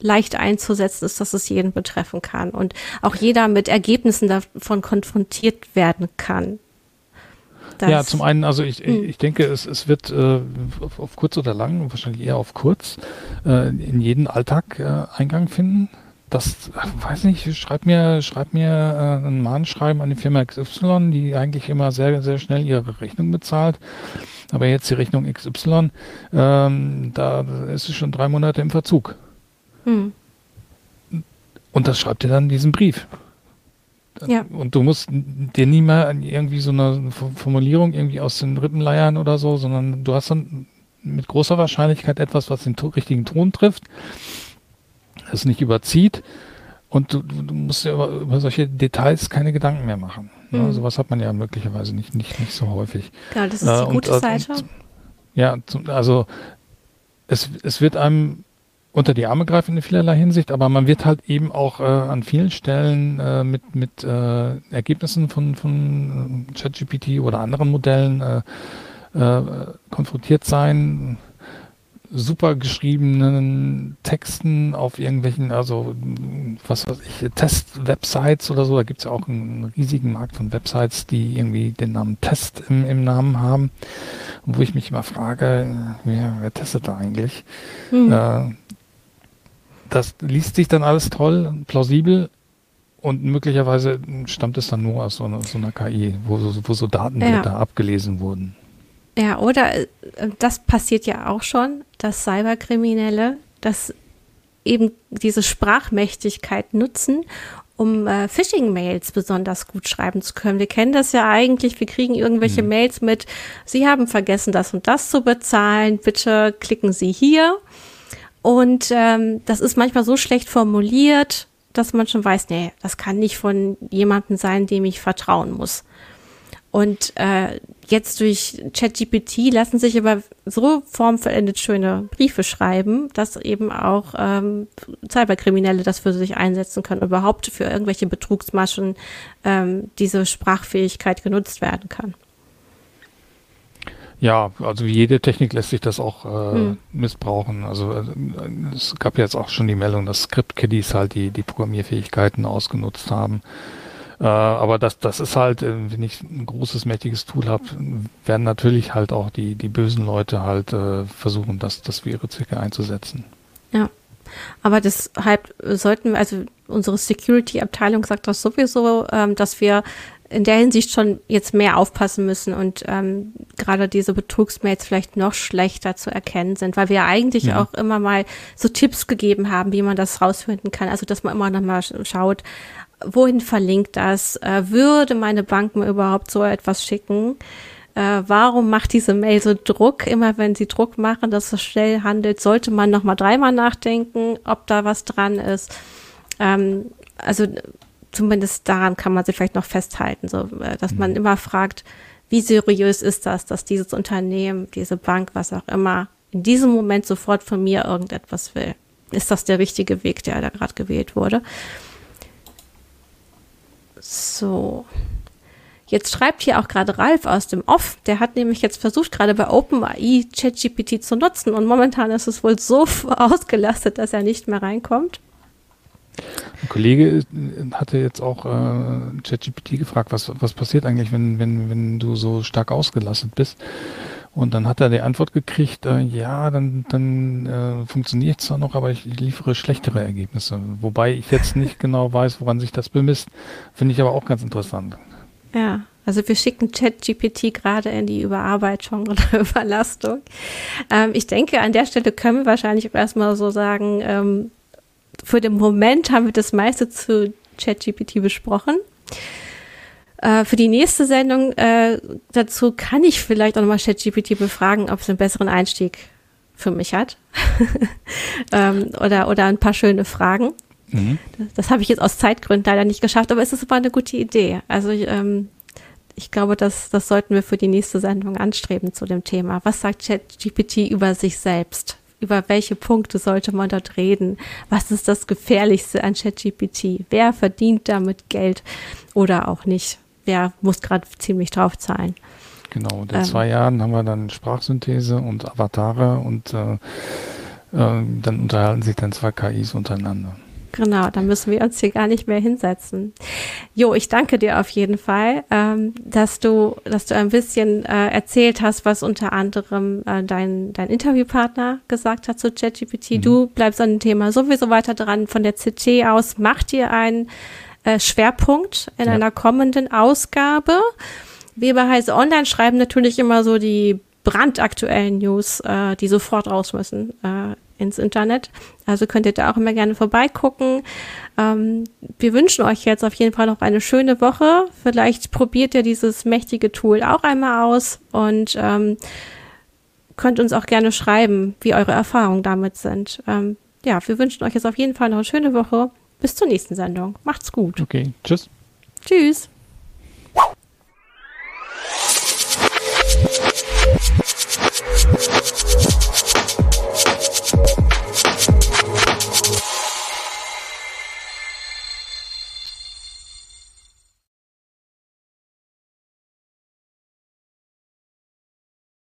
leicht einzusetzen ist, dass es jeden betreffen kann und auch jeder mit Ergebnissen davon konfrontiert werden kann.
Das, ja, zum einen, also ich, hm. ich denke, es, es wird äh, auf, auf, kurz oder lang, wahrscheinlich eher auf kurz, äh, in jeden Alltag äh, Eingang finden. Das, weiß nicht, schreib mir, schreib mir äh, ein Mahnschreiben an die Firma XY, die eigentlich immer sehr, sehr schnell ihre Rechnung bezahlt. Aber jetzt die Rechnung XY, ähm, da ist es schon drei Monate im Verzug. Hm. Und das schreibt dir dann diesen Brief. Ja. Und du musst dir nie mehr irgendwie so eine Formulierung irgendwie aus den Rippen leiern oder so, sondern du hast dann mit großer Wahrscheinlichkeit etwas, was den richtigen Ton trifft, es nicht überzieht und du, du musst dir über, über, solche Details keine Gedanken mehr machen. Mhm. Ja, sowas hat man ja möglicherweise nicht, nicht, nicht so häufig.
Genau, das ist die äh, gute und, Seite. Und,
ja, also es, es wird einem unter die Arme greifen in vielerlei Hinsicht, aber man wird halt eben auch äh, an vielen Stellen äh, mit, mit äh, Ergebnissen von, von äh, ChatGPT oder anderen Modellen äh, äh, konfrontiert sein. Super geschriebenen Texten auf irgendwelchen, also was weiß ich, Test-Websites oder so. Da gibt es ja auch einen riesigen Markt von Websites, die irgendwie den Namen Test im, im Namen haben. Und wo ich mich immer frage, wer, wer testet da eigentlich? Hm. Äh, das liest sich dann alles toll, plausibel und möglicherweise stammt es dann nur aus so einer, so einer KI, wo, wo so Datenblätter ja. abgelesen wurden.
Ja, oder äh, das passiert ja auch schon, dass Cyberkriminelle das eben diese Sprachmächtigkeit nutzen, um äh, Phishing-Mails besonders gut schreiben zu können. Wir kennen das ja eigentlich, wir kriegen irgendwelche hm. Mails mit, Sie haben vergessen, das und das zu bezahlen, bitte klicken Sie hier. Und ähm, das ist manchmal so schlecht formuliert, dass man schon weiß, nee, das kann nicht von jemandem sein, dem ich vertrauen muss. Und äh, jetzt durch ChatGPT lassen sich aber so formvollendet schöne Briefe schreiben, dass eben auch ähm, Cyberkriminelle das für sich einsetzen können, überhaupt für irgendwelche Betrugsmaschen ähm, diese Sprachfähigkeit genutzt werden kann.
Ja, also wie jede Technik lässt sich das auch äh, hm. missbrauchen. Also äh, es gab jetzt auch schon die Meldung, dass Script-Kiddies halt die, die Programmierfähigkeiten ausgenutzt haben. Äh, aber das, das ist halt, äh, wenn ich ein großes, mächtiges Tool habe, werden natürlich halt auch die, die bösen Leute halt äh, versuchen, das, das für ihre Zwecke einzusetzen.
Ja. Aber deshalb sollten wir, also unsere Security-Abteilung sagt das sowieso, ähm, dass wir in der Hinsicht schon jetzt mehr aufpassen müssen und ähm, gerade diese Betrugsmails vielleicht noch schlechter zu erkennen sind, weil wir ja eigentlich ja. auch immer mal so Tipps gegeben haben, wie man das rausfinden kann. Also dass man immer noch mal schaut, wohin verlinkt das? Äh, würde meine Bank mir überhaupt so etwas schicken? Äh, warum macht diese Mail so Druck? Immer wenn sie Druck machen, dass es schnell handelt, sollte man noch mal dreimal nachdenken, ob da was dran ist. Ähm, also zumindest daran kann man sich vielleicht noch festhalten, so, äh, dass man mhm. immer fragt, wie seriös ist das, dass dieses Unternehmen, diese Bank, was auch immer, in diesem Moment sofort von mir irgendetwas will. Ist das der richtige Weg, der da gerade gewählt wurde? So. Jetzt schreibt hier auch gerade Ralf aus dem Off. Der hat nämlich jetzt versucht, gerade bei OpenAI ChatGPT zu nutzen und momentan ist es wohl so ausgelastet, dass er nicht mehr reinkommt.
Ein Kollege äh, hatte jetzt auch äh, ChatGPT gefragt, was, was passiert eigentlich, wenn, wenn, wenn du so stark ausgelastet bist. Und dann hat er die Antwort gekriegt, äh, ja, dann, dann äh, funktioniert es zwar noch, aber ich, liefere schlechtere Ergebnisse. Wobei ich jetzt nicht genau weiß, woran sich das bemisst. Finde ich aber auch ganz interessant.
Ja, also wir schicken ChatGPT gerade in die Überarbeitung oder Überlastung. Ähm, ich denke, an der Stelle können wir wahrscheinlich erstmal so sagen, ähm, für den Moment haben wir das meiste zu ChatGPT besprochen. Äh, für die nächste Sendung äh, dazu kann ich vielleicht auch nochmal ChatGPT befragen, ob es einen besseren Einstieg für mich hat. ähm, oder, oder ein paar schöne Fragen. Mhm. Das, das habe ich jetzt aus Zeitgründen leider nicht geschafft, aber es ist aber eine gute Idee. Also ähm, ich glaube, das, das sollten wir für die nächste Sendung anstreben zu dem Thema. Was sagt ChatGPT über sich selbst? Über welche Punkte sollte man dort reden? Was ist das Gefährlichste an ChatGPT? Wer verdient damit Geld oder auch nicht? Wer muss gerade ziemlich drauf zahlen?
Genau, in ähm, zwei Jahren haben wir dann Sprachsynthese und Avatare und äh, äh, dann unterhalten sich dann zwei KIs untereinander.
Genau, dann müssen wir uns hier gar nicht mehr hinsetzen. Jo, ich danke dir auf jeden Fall, ähm, dass du, dass du ein bisschen äh, erzählt hast, was unter anderem äh, dein, dein Interviewpartner gesagt hat zu ChatGPT. Mhm. Du bleibst an dem Thema sowieso weiter dran. Von der CT aus macht ihr einen äh, Schwerpunkt in ja. einer kommenden Ausgabe. Weber heiße Online schreiben natürlich immer so die brandaktuellen News, äh, die sofort raus müssen. Äh, ins Internet. Also könnt ihr da auch immer gerne vorbeigucken. Ähm, wir wünschen euch jetzt auf jeden Fall noch eine schöne Woche. Vielleicht probiert ihr dieses mächtige Tool auch einmal aus und ähm, könnt uns auch gerne schreiben, wie eure Erfahrungen damit sind. Ähm, ja, wir wünschen euch jetzt auf jeden Fall noch eine schöne Woche. Bis zur nächsten Sendung. Macht's gut.
Okay, tschüss.
Tschüss. You.